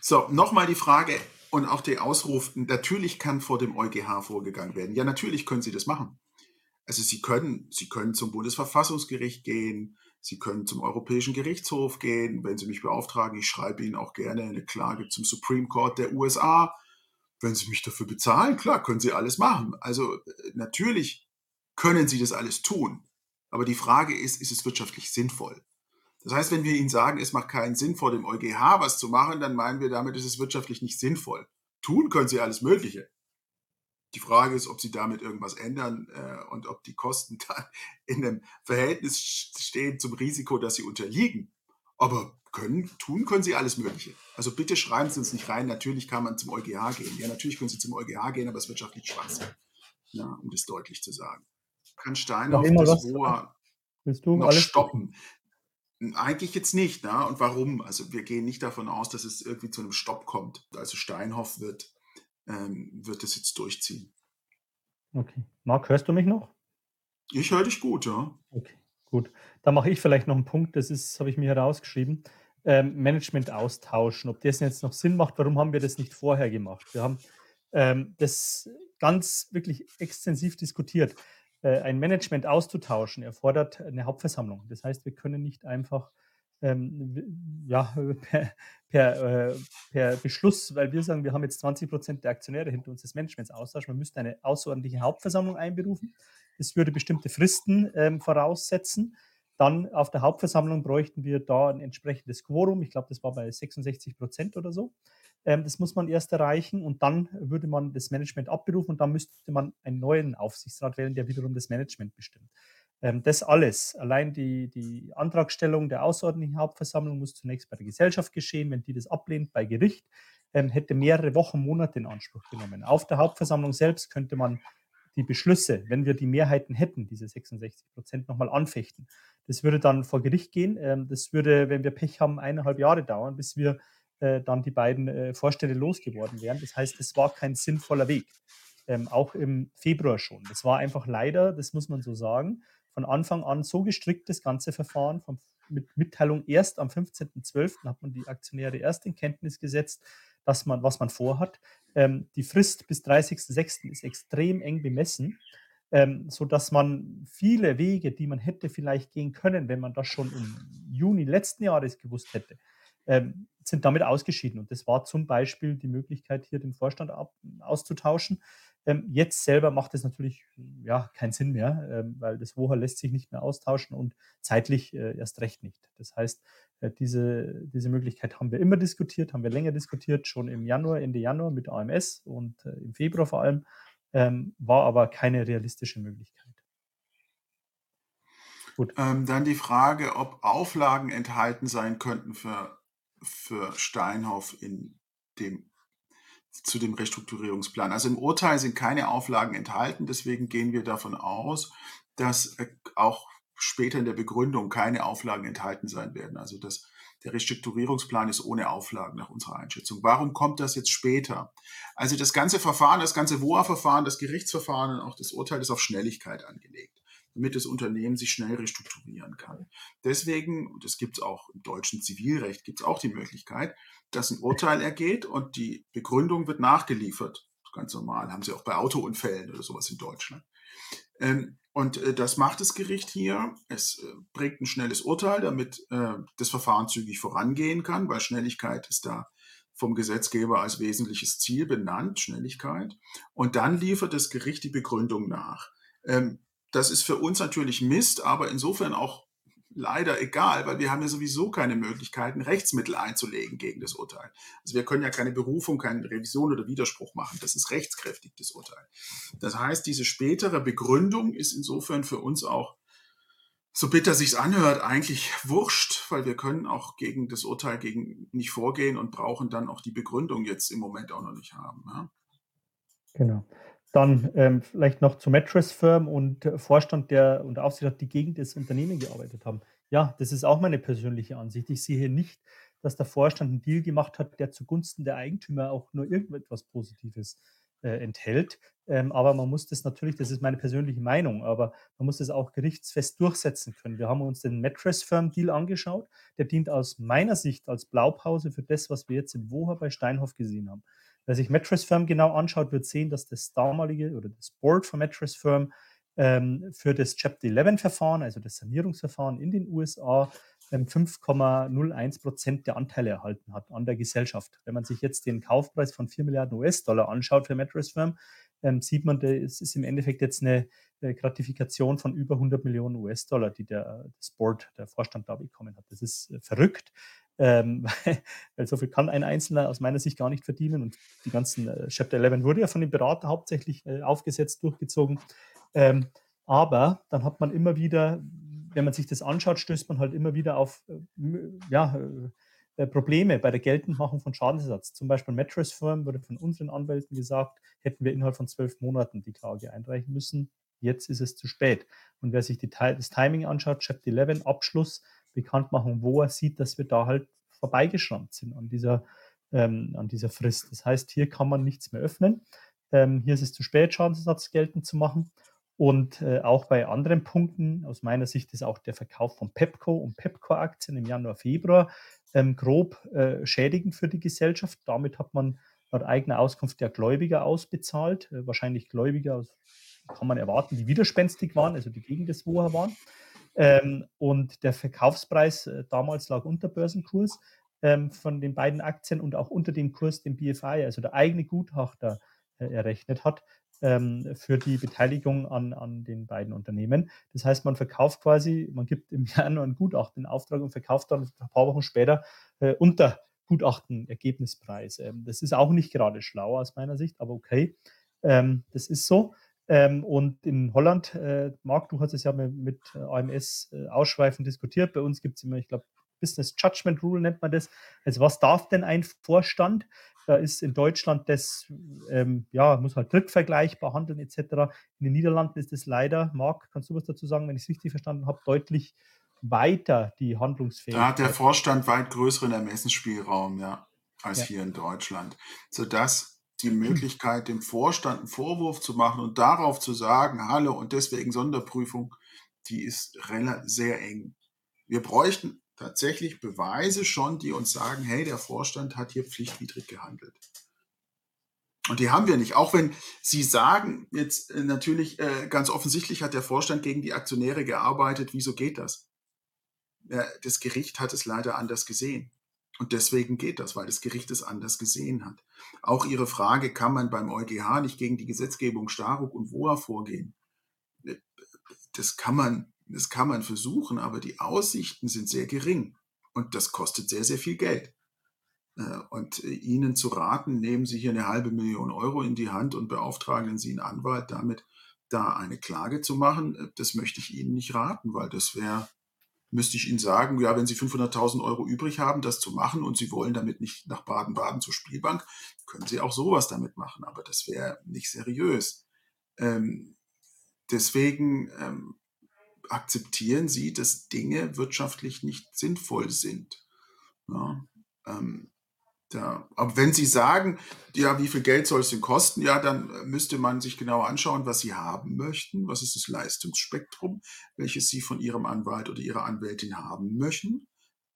So, nochmal die Frage und auch der Ausruf, natürlich kann vor dem EuGH vorgegangen werden. Ja, natürlich können Sie das machen. Also Sie können, Sie können zum Bundesverfassungsgericht gehen, Sie können zum Europäischen Gerichtshof gehen. Wenn Sie mich beauftragen, ich schreibe Ihnen auch gerne eine Klage zum Supreme Court der USA. Wenn Sie mich dafür bezahlen, klar, können Sie alles machen. Also äh, natürlich können Sie das alles tun. Aber die Frage ist, ist es wirtschaftlich sinnvoll? Das heißt, wenn wir Ihnen sagen, es macht keinen Sinn, vor dem EuGH was zu machen, dann meinen wir damit, ist es wirtschaftlich nicht sinnvoll. Tun können Sie alles Mögliche. Die Frage ist, ob Sie damit irgendwas ändern äh, und ob die Kosten [LAUGHS] dann in einem Verhältnis stehen zum Risiko, dass sie unterliegen. Aber können, tun können Sie alles Mögliche. Also bitte schreiben Sie uns nicht rein, natürlich kann man zum EuGH gehen. Ja, natürlich können Sie zum EuGH gehen, aber es ist wirtschaftlich Schwachsinn. Ja, um das deutlich zu sagen. Kann Steinhoff das Rohr noch stoppen? Eigentlich jetzt nicht. Ne? Und warum? Also wir gehen nicht davon aus, dass es irgendwie zu einem Stopp kommt. Also Steinhoff wird, ähm, wird es jetzt durchziehen. Okay. Marc, hörst du mich noch? Ich höre dich gut, ja. Okay, gut. Da mache ich vielleicht noch einen Punkt, das ist, habe ich mir herausgeschrieben. Ähm, Management austauschen. Ob das jetzt noch Sinn macht, warum haben wir das nicht vorher gemacht? Wir haben ähm, das ganz wirklich extensiv diskutiert. Äh, ein Management auszutauschen, erfordert eine Hauptversammlung. Das heißt, wir können nicht einfach ähm, ja, [LAUGHS] per, per, äh, per, Beschluss, weil wir sagen, wir haben jetzt 20 Prozent der Aktionäre hinter uns des Managements austauschen. Man müsste eine außerordentliche Hauptversammlung einberufen. Das würde bestimmte Fristen ähm, voraussetzen. Dann auf der Hauptversammlung bräuchten wir da ein entsprechendes Quorum. Ich glaube, das war bei 66 Prozent oder so. Ähm, das muss man erst erreichen und dann würde man das Management abberufen und dann müsste man einen neuen Aufsichtsrat wählen, der wiederum das Management bestimmt. Ähm, das alles, allein die, die Antragstellung der außerordentlichen Hauptversammlung muss zunächst bei der Gesellschaft geschehen. Wenn die das ablehnt bei Gericht, ähm, hätte mehrere Wochen, Monate in Anspruch genommen. Auf der Hauptversammlung selbst könnte man die Beschlüsse, wenn wir die Mehrheiten hätten, diese 66 Prozent, nochmal anfechten. Das würde dann vor Gericht gehen. Das würde, wenn wir Pech haben, eineinhalb Jahre dauern, bis wir äh, dann die beiden äh, Vorstände losgeworden wären. Das heißt, es war kein sinnvoller Weg. Ähm, auch im Februar schon. Das war einfach leider, das muss man so sagen, von Anfang an so gestrickt, das ganze Verfahren, vom, mit Mitteilung erst am 15.12. hat man die Aktionäre erst in Kenntnis gesetzt, dass man, was man vorhat. Ähm, die Frist bis 30.06. ist extrem eng bemessen, ähm, sodass man viele Wege, die man hätte vielleicht gehen können, wenn man das schon im Juni letzten Jahres gewusst hätte, ähm, sind damit ausgeschieden. Und das war zum Beispiel die Möglichkeit, hier den Vorstand ab, auszutauschen. Ähm, jetzt selber macht es natürlich ja, keinen Sinn mehr, ähm, weil das WOHA lässt sich nicht mehr austauschen und zeitlich äh, erst recht nicht. Das heißt, äh, diese, diese Möglichkeit haben wir immer diskutiert, haben wir länger diskutiert, schon im Januar, Ende Januar mit AMS und äh, im Februar vor allem, ähm, war aber keine realistische Möglichkeit. Ähm, dann die Frage, ob Auflagen enthalten sein könnten für für Steinhoff in dem, zu dem Restrukturierungsplan. Also im Urteil sind keine Auflagen enthalten, deswegen gehen wir davon aus, dass äh, auch später in der Begründung keine Auflagen enthalten sein werden. Also dass der Restrukturierungsplan ist ohne Auflagen nach unserer Einschätzung. Warum kommt das jetzt später? Also das ganze Verfahren, das ganze WOA-Verfahren, das Gerichtsverfahren und auch das Urteil ist auf Schnelligkeit angelegt damit das Unternehmen sich schnell restrukturieren kann. Deswegen, das gibt es auch im deutschen Zivilrecht, gibt es auch die Möglichkeit, dass ein Urteil ergeht und die Begründung wird nachgeliefert. Ganz normal, haben sie auch bei Autounfällen oder sowas in Deutschland. Ähm, Und äh, das macht das Gericht hier. Es äh, bringt ein schnelles Urteil, damit äh, das Verfahren zügig vorangehen kann, weil Schnelligkeit ist da vom Gesetzgeber als wesentliches Ziel benannt, Schnelligkeit. Und dann liefert das Gericht die Begründung nach. Ähm, das ist für uns natürlich Mist, aber insofern auch leider egal, weil wir haben ja sowieso keine Möglichkeiten, Rechtsmittel einzulegen gegen das Urteil. Also wir können ja keine Berufung, keine Revision oder Widerspruch machen. Das ist rechtskräftig, das Urteil. Das heißt, diese spätere Begründung ist insofern für uns auch, so bitter sich's anhört, eigentlich wurscht, weil wir können auch gegen das Urteil gegen nicht vorgehen und brauchen dann auch die Begründung jetzt im Moment auch noch nicht haben. Ja? Genau. Dann ähm, vielleicht noch zur Mattress Firm und äh, Vorstand der und Aufsichtsrat, die gegen das Unternehmen gearbeitet haben. Ja, das ist auch meine persönliche Ansicht. Ich sehe hier nicht, dass der Vorstand einen Deal gemacht hat, der zugunsten der Eigentümer auch nur irgendetwas Positives äh, enthält. Ähm, aber man muss das natürlich, das ist meine persönliche Meinung, aber man muss das auch gerichtsfest durchsetzen können. Wir haben uns den Mattress Firm Deal angeschaut. Der dient aus meiner Sicht als Blaupause für das, was wir jetzt im Woha bei Steinhoff gesehen haben. Wer sich Mattress Firm genau anschaut, wird sehen, dass das damalige oder das Board von Mattress Firm ähm, für das Chapter 11 Verfahren, also das Sanierungsverfahren in den USA, ähm, 5,01 Prozent der Anteile erhalten hat an der Gesellschaft. Wenn man sich jetzt den Kaufpreis von 4 Milliarden US-Dollar anschaut für Mattress Firm, ähm, sieht man, es ist im Endeffekt jetzt eine, eine Gratifikation von über 100 Millionen US-Dollar, die der, das Board, der Vorstand da bekommen hat. Das ist äh, verrückt ähm, [LAUGHS] weil so viel kann ein Einzelner aus meiner Sicht gar nicht verdienen. Und die ganzen äh, Chapter 11 wurde ja von dem Berater hauptsächlich äh, aufgesetzt, durchgezogen. Ähm, aber dann hat man immer wieder, wenn man sich das anschaut, stößt man halt immer wieder auf äh, ja, äh, Probleme bei der Geltendmachung von Schadensersatz. Zum Beispiel Mattress Firm wurde von unseren Anwälten gesagt, hätten wir innerhalb von zwölf Monaten die Klage einreichen müssen. Jetzt ist es zu spät. Und wer sich die, das Timing anschaut, Chapter 11, Abschluss, Bekanntmachung, wo er sieht, dass wir da halt vorbeigeschrammt sind an dieser, ähm, an dieser Frist. Das heißt, hier kann man nichts mehr öffnen. Ähm, hier ist es zu spät, Schadensersatz geltend zu machen. Und äh, auch bei anderen Punkten, aus meiner Sicht ist auch der Verkauf von Pepco und Pepco-Aktien im Januar, Februar ähm, grob äh, schädigend für die Gesellschaft. Damit hat man laut eigener Auskunft der Gläubiger ausbezahlt. Äh, wahrscheinlich Gläubiger, kann man erwarten, die widerspenstig waren, also die gegen das WOHA waren. Ähm, und der Verkaufspreis äh, damals lag unter Börsenkurs ähm, von den beiden Aktien und auch unter dem Kurs, den BFI, also der eigene Gutachter, äh, errechnet hat ähm, für die Beteiligung an, an den beiden Unternehmen. Das heißt, man verkauft quasi, man gibt im [LAUGHS] Januar ein Gutachten in Auftrag und verkauft dann ein paar Wochen später äh, unter Gutachten Ergebnispreis. Ähm, das ist auch nicht gerade schlau aus meiner Sicht, aber okay, ähm, das ist so. Ähm, und in Holland, äh, Marc, du hast es ja mit, äh, AMS äh, ausschweifend diskutiert. Bei uns gibt es immer, ich glaube, Business Judgment Rule nennt man das. Also was darf denn ein Vorstand? Da ist in Deutschland das, ähm, ja, muss halt drittvergleichbar handeln etc. In den Niederlanden ist es leider, Marc, kannst du was dazu sagen, wenn ich es richtig verstanden habe, deutlich weiter die Handlungsfähigkeit. Da hat der Vorstand weit größeren Ermessensspielraum, ja, als ja. hier in Deutschland. Sodass die. Möglichkeit, dem Vorstand einen Vorwurf zu machen und darauf zu sagen, hallo und deswegen Sonderprüfung, die ist sehr eng. Wir bräuchten tatsächlich Beweise schon, die uns sagen, hey, der Vorstand hat hier pflichtwidrig gehandelt. Und die haben wir nicht. Auch wenn Sie sagen, jetzt äh, natürlich äh, ganz offensichtlich hat der Vorstand gegen die Aktionäre gearbeitet, wieso geht das? Das Gericht hat es leider anders gesehen. Und deswegen geht das, weil das Gericht es anders gesehen hat. Auch Ihre Frage, kann man beim EuGH nicht gegen die Gesetzgebung Staruk und WOA vorgehen? Das kann man, das kann man versuchen, aber die Aussichten sind sehr gering. Und das kostet sehr, sehr viel Geld. Äh, und äh, Ihnen zu raten, nehmen Sie hier eine halbe Million Euro in die Hand und beauftragen Sie einen Anwalt damit, da eine Klage zu machen, äh, das möchte ich Ihnen nicht raten, weil das wäre müsste ich Ihnen sagen, ja, wenn Sie 500.000 Euro übrig haben, das zu machen und Sie wollen damit nicht nach Baden-Baden zur Spielbank, können Sie auch sowas damit machen, aber das wäre nicht seriös. Ähm, deswegen ähm, akzeptieren Sie, dass Dinge wirtschaftlich nicht sinnvoll sind. Ja, ähm, da, aber wenn Sie sagen, ja, wie viel Geld soll es denn kosten, ja, dann äh, müsste man sich genau anschauen, was Sie haben möchten. Was ist das Leistungsspektrum, welches Sie von Ihrem Anwalt oder Ihrer Anwältin haben möchten?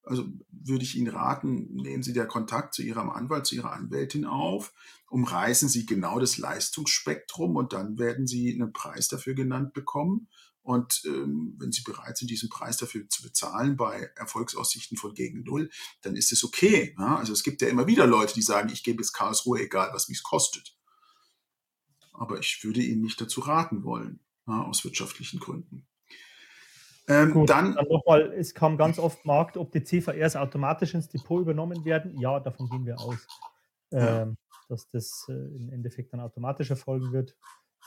Also würde ich Ihnen raten, nehmen Sie der Kontakt zu Ihrem Anwalt, zu Ihrer Anwältin auf, umreißen Sie genau das Leistungsspektrum und dann werden Sie einen Preis dafür genannt bekommen. Und ähm, wenn Sie bereit sind, diesen Preis dafür zu bezahlen bei Erfolgsaussichten von gegen Null, dann ist es okay. Ja? Also es gibt ja immer wieder Leute, die sagen, ich gebe jetzt Karlsruhe, egal was mich kostet. Aber ich würde Ihnen nicht dazu raten wollen, ja, aus wirtschaftlichen Gründen. Ähm, Gut, dann, dann nochmal, es kam ganz oft Markt, ob die CVRs automatisch ins Depot übernommen werden. Ja, davon gehen wir aus, ja. ähm, dass das äh, im Endeffekt dann automatisch erfolgen wird.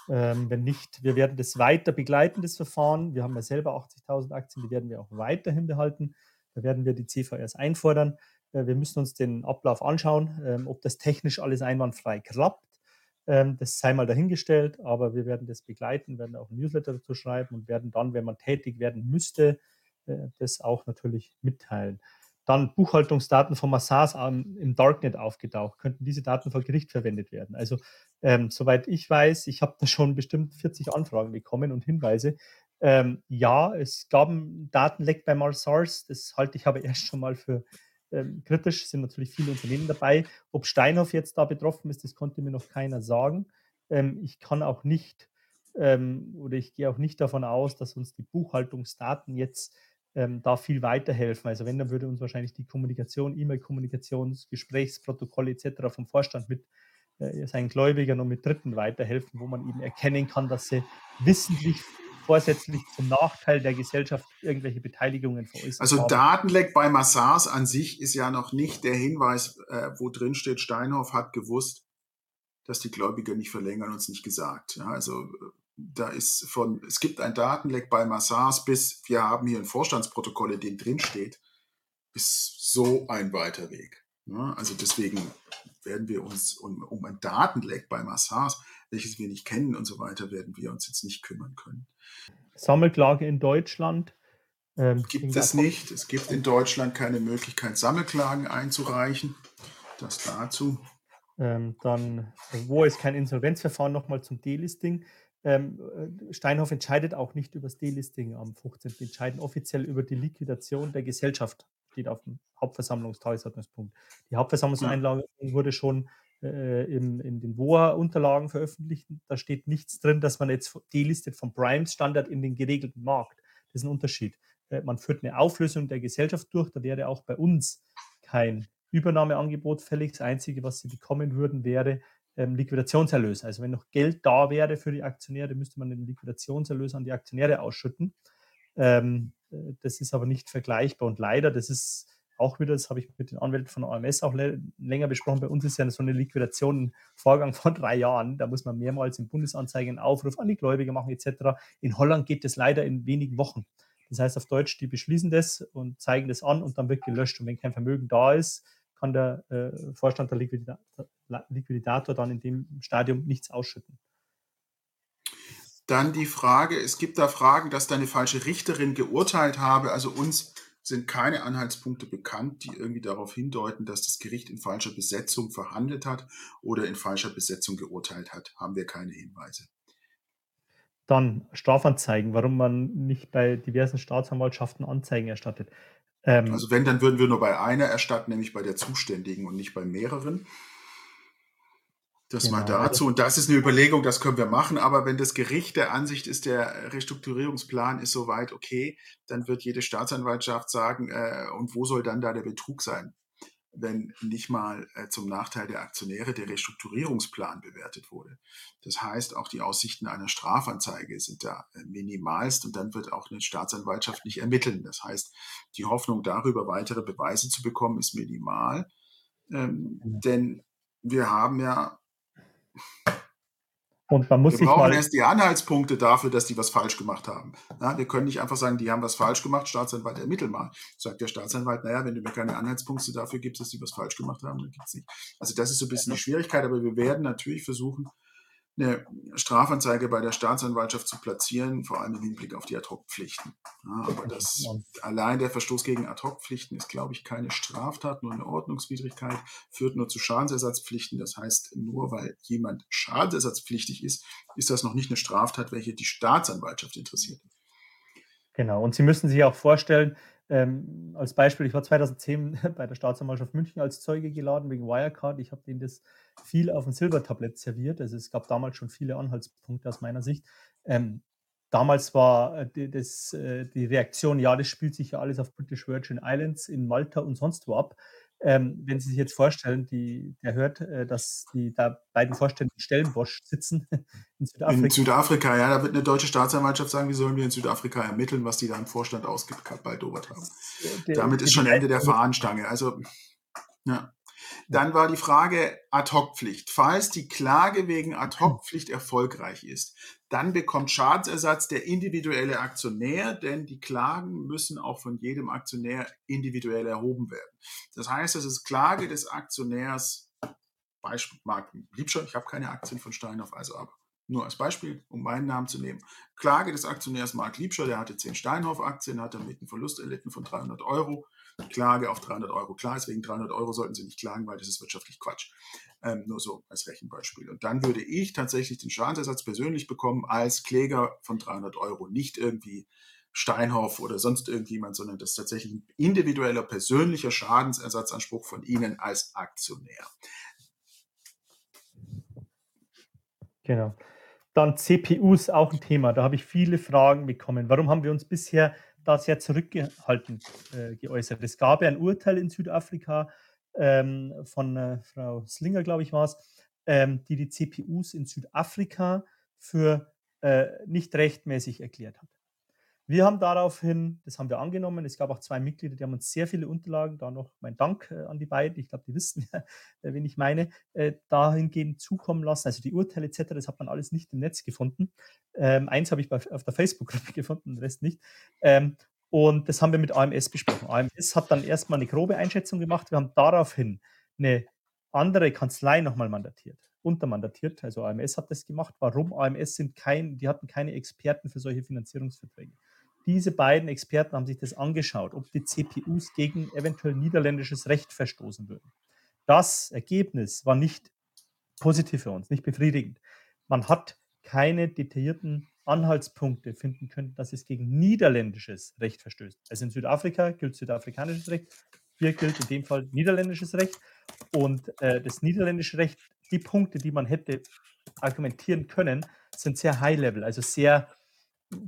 Ähm, wenn nicht, wir werden das weiter begleiten, das Verfahren. Wir haben ja selber 80.000 Aktien, die werden wir auch weiterhin behalten. Da werden wir die CVRs einfordern. Äh, wir müssen uns den Ablauf anschauen, ähm, ob das technisch alles einwandfrei klappt. Ähm, das sei mal dahingestellt, aber wir werden das begleiten, werden auch ein Newsletter dazu schreiben und werden dann, wenn man tätig werden müsste, äh, das auch natürlich mitteilen. Dann Buchhaltungsdaten von Massage im Darknet aufgetaucht. Könnten diese Daten vor Gericht verwendet werden? Also, ähm, soweit ich weiß, ich habe da schon bestimmt 40 Anfragen bekommen und Hinweise. Ähm, ja, es gab ein Datenleck bei Marsars. Das halte ich aber [LAUGHS] erst schon mal für ähm, kritisch, sind natürlich viele Unternehmen dabei. Ob Steinhoff jetzt da betroffen ist, das konnte mir noch keiner sagen. Ähm, ich kann auch nicht ähm, oder ich gehe auch nicht davon aus, dass uns die Buchhaltungsdaten jetzt ähm, da viel weiterhelfen. Also wenn, dann würde uns wahrscheinlich die Kommunikation, E-Mail-Kommunikations, Gesprächsprotokolle etc. vom Vorstand mit äh, seinen Gläubigern und mit Dritten weiterhelfen, wo man eben erkennen kann, dass sie wissentlich vorsätzlich zum Nachteil der Gesellschaft irgendwelche Beteiligungen veräußert Also haben. Datenleck bei Massars an sich ist ja noch nicht der Hinweis, äh, wo drin steht, Steinhoff hat gewusst, dass die Gläubiger nicht verlängern und es nicht gesagt. Ja, also da ist von, es gibt ein Datenleck bei Massars bis wir haben hier ein Vorstandsprotokoll, in dem drin steht, ist so ein weiter Weg. Ja, also deswegen werden wir uns um, um ein Datenleck bei Massars, welches wir nicht kennen und so weiter, werden wir uns jetzt nicht kümmern können. Sammelklage in Deutschland. Ähm, gibt es nicht. Es gibt in Deutschland keine Möglichkeit, Sammelklagen einzureichen. Das dazu. Ähm, dann, wo ist kein Insolvenzverfahren nochmal zum Delisting? Ähm, äh, Steinhoff entscheidet auch nicht über das Delisting am 15. entscheiden offiziell über die Liquidation der Gesellschaft steht auf dem Hauptversammlungstagesordnungspunkt. Die Hauptversammlungseinladung wurde schon äh, in, in den WOA-Unterlagen veröffentlicht. Da steht nichts drin, dass man jetzt delistet vom Prime-Standard in den geregelten Markt. Das ist ein Unterschied. Äh, man führt eine Auflösung der Gesellschaft durch. Da wäre auch bei uns kein Übernahmeangebot fällig. Das Einzige, was sie bekommen würden, wäre ähm, Liquidationserlös. Also wenn noch Geld da wäre für die Aktionäre, müsste man den Liquidationserlös an die Aktionäre ausschütten. Ähm, äh, das ist aber nicht vergleichbar und leider, das ist auch wieder, das habe ich mit den Anwälten von OMS auch länger besprochen. Bei uns ist ja so eine Liquidation ein Vorgang von [LAUGHS] drei Jahren. Da muss man mehrmals im Bundesanzeigen einen Aufruf an die Gläubiger machen, etc. In Holland geht das leider in wenigen Wochen. Das heißt auf Deutsch, die beschließen das und zeigen das an und dann wird gelöscht. Und wenn kein Vermögen da ist, kann der äh, Vorstand der Liquidator, Liquidator dann in dem Stadium nichts ausschütten. Dann die Frage, es gibt da Fragen, dass da eine falsche Richterin geurteilt habe. Also uns sind keine Anhaltspunkte bekannt, die irgendwie darauf hindeuten, dass das Gericht in falscher Besetzung verhandelt hat oder in falscher Besetzung geurteilt hat. Haben wir keine Hinweise. Dann Strafanzeigen, warum man nicht bei diversen Staatsanwaltschaften Anzeigen erstattet. Ähm, also wenn, dann würden wir nur bei einer erstatten, nämlich bei der Zuständigen und nicht bei mehreren. Das genau. mal dazu. Und das ist eine Überlegung, das können wir machen. Aber wenn das Gericht der Ansicht ist, der Restrukturierungsplan ist soweit okay, dann wird jede Staatsanwaltschaft sagen, äh, und wo soll dann da der Betrug sein? wenn nicht mal äh, zum Nachteil der Aktionäre der Restrukturierungsplan bewertet wurde. Das heißt, auch die Aussichten einer Strafanzeige sind da äh, minimalst und dann wird auch eine Staatsanwaltschaft nicht ermitteln. Das heißt, die Hoffnung darüber, weitere Beweise zu bekommen, ist minimal. Ähm, mhm. Denn wir haben ja und man muss wir brauchen erst die Anhaltspunkte dafür, dass die was falsch gemacht haben. Ja, wir können nicht einfach sagen, die haben was falsch gemacht, Staatsanwalt ermittel mal. Sagt der Staatsanwalt, naja, wenn du mir keine Anhaltspunkte dafür gibst, dass die was falsch gemacht haben, dann gibt es nicht. Also das ist so ein bisschen die Schwierigkeit, aber wir werden natürlich versuchen, eine Strafanzeige bei der Staatsanwaltschaft zu platzieren, vor allem im Hinblick auf die Ad-Hoc-Pflichten. Ja, aber das, allein der Verstoß gegen Ad-Hoc-Pflichten ist, glaube ich, keine Straftat, nur eine Ordnungswidrigkeit, führt nur zu Schadensersatzpflichten. Das heißt, nur weil jemand schadensersatzpflichtig ist, ist das noch nicht eine Straftat, welche die Staatsanwaltschaft interessiert. Genau, und Sie müssen sich auch vorstellen, ähm, als Beispiel, ich war 2010 [LAUGHS] bei der Staatsanwaltschaft München als Zeuge geladen wegen Wirecard. Ich habe denen das viel auf dem Silbertablett serviert. Also es gab damals schon viele Anhaltspunkte aus meiner Sicht. Ähm, damals war äh, die, das, äh, die Reaktion, ja, das spielt sich ja alles auf British Virgin Islands, in Malta und sonst wo ab. Ähm, wenn Sie sich jetzt vorstellen, die, der hört, äh, dass die da beiden Vorstände in Stellenbosch sitzen [LAUGHS] in Südafrika. In Südafrika, ja, da wird eine deutsche Staatsanwaltschaft sagen, wie sollen wir in Südafrika ermitteln, was die da im Vorstand ausgebaldobert haben. Der, Damit ist schon Ende der Fahnenstange. Also, ja. Dann war die Frage Ad-Hoc-Pflicht. Falls die Klage wegen Ad-Hoc-Pflicht erfolgreich ist, dann bekommt Schadensersatz der individuelle Aktionär, denn die Klagen müssen auch von jedem Aktionär individuell erhoben werden. Das heißt, es ist Klage des Aktionärs, Beispiel Mark Liebscher, ich habe keine Aktien von Steinhoff, also aber nur als Beispiel, um meinen Namen zu nehmen. Klage des Aktionärs Mark Liebscher, der hatte 10 Steinhoff-Aktien, hat damit einen Verlust erlitten von 300 Euro. Klage auf 300 Euro. Klar ist, wegen 300 Euro sollten Sie nicht klagen, weil das ist wirtschaftlich Quatsch. Ähm, nur so als Rechenbeispiel. Und dann würde ich tatsächlich den Schadensersatz persönlich bekommen als Kläger von 300 Euro. Nicht irgendwie Steinhoff oder sonst irgendjemand, sondern das ist tatsächlich ein individueller, persönlicher Schadensersatzanspruch von Ihnen als Aktionär. Genau. Dann CPUs auch ein Thema. Da habe ich viele Fragen bekommen. Warum haben wir uns bisher da sehr zurückgehalten äh, geäußert. Es gab ja ein Urteil in Südafrika ähm, von äh, Frau Slinger, glaube ich, war es, ähm, die die CPUs in Südafrika für äh, nicht rechtmäßig erklärt hat. Wir haben daraufhin, das haben wir angenommen, es gab auch zwei Mitglieder, die haben uns sehr viele Unterlagen, da noch mein Dank äh, an die beiden, ich glaube, die wissen, [LAUGHS] äh, wen ich meine, äh, dahingehend zukommen lassen. Also die Urteile etc., das hat man alles nicht im Netz gefunden. Ähm, eins habe ich bei, auf der Facebook-Gruppe [LAUGHS] gefunden, den Rest nicht. Ähm, und das haben wir mit AMS besprochen. AMS hat dann erstmal eine grobe Einschätzung gemacht. Wir haben daraufhin eine andere Kanzlei nochmal mandatiert, untermandatiert. Also AMS hat das gemacht. Warum? AMS sind kein, die hatten keine Experten für solche Finanzierungsverträge. Diese beiden Experten haben sich das angeschaut, ob die CPUs gegen eventuell niederländisches Recht verstoßen würden. Das Ergebnis war nicht positiv für uns, nicht befriedigend. Man hat keine detaillierten Anhaltspunkte finden können, dass es gegen niederländisches Recht verstößt. Also in Südafrika gilt südafrikanisches Recht, hier gilt in dem Fall niederländisches Recht. Und äh, das niederländische Recht, die Punkte, die man hätte argumentieren können, sind sehr high-level, also sehr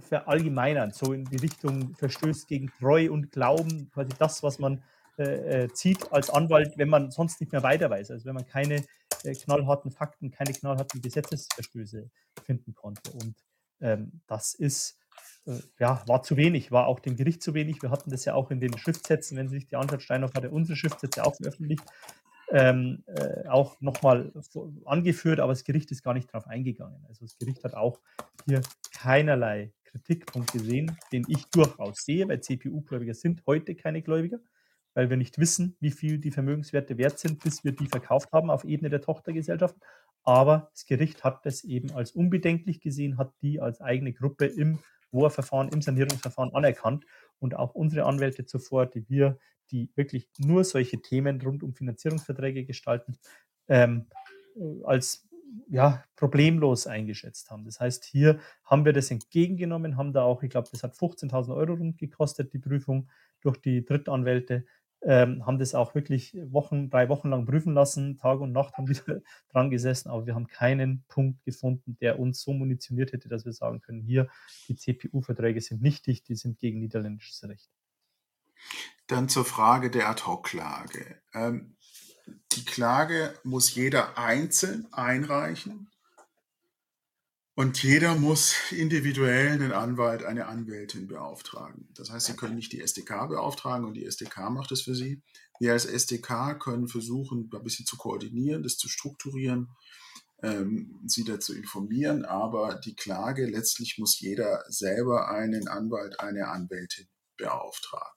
verallgemeinern, so in die Richtung Verstößt gegen Treu und Glauben, quasi das, was man äh, äh, zieht als Anwalt, wenn man sonst nicht mehr weiter weiß, also wenn man keine äh, knallharten Fakten, keine knallharten Gesetzesverstöße finden konnte. Und ähm, das ist, äh, ja, war zu wenig, war auch dem Gericht zu wenig. Wir hatten das ja auch in den Schriftsätzen, wenn sich die anschaut, Steinhoff hat ja unsere Schriftsätze auch veröffentlicht, ähm, äh, auch nochmal angeführt, aber das Gericht ist gar nicht darauf eingegangen. Also das Gericht hat auch hier keinerlei Kritikpunkt gesehen, den ich durchaus sehe, weil CPU-Gläubiger sind heute keine Gläubiger, weil wir nicht wissen, wie viel die Vermögenswerte wert sind, bis wir die verkauft haben auf Ebene der Tochtergesellschaften. Aber das Gericht hat das eben als unbedenklich gesehen, hat die als eigene Gruppe im Bohrverfahren, im Sanierungsverfahren anerkannt und auch unsere Anwälte zuvor, die wir die wirklich nur solche Themen rund um Finanzierungsverträge gestalten, ähm, als ja, problemlos eingeschätzt haben. Das heißt, hier haben wir das entgegengenommen, haben da auch, ich glaube, das hat 15.000 Euro rund gekostet, die Prüfung durch die Drittanwälte, ähm, haben das auch wirklich Wochen, drei Wochen lang prüfen lassen, Tag und Nacht haben wir [LAUGHS] dran gesessen, aber wir haben keinen Punkt gefunden, der uns so munitioniert hätte, dass wir sagen können, hier, die CPU-Verträge sind nichtig, die sind gegen niederländisches Recht. Dann zur Frage der Ad-Hoc-Klage. Ähm, die Klage muss jeder einzeln einreichen und jeder muss individuell einen Anwalt, eine Anwältin beauftragen. Das heißt, Sie können nicht die SDK beauftragen und die SDK macht es für Sie. Wir als SDK können versuchen, ein bisschen zu koordinieren, das zu strukturieren, ähm, Sie dazu informieren, aber die Klage letztlich muss jeder selber einen Anwalt, eine Anwältin beauftragen.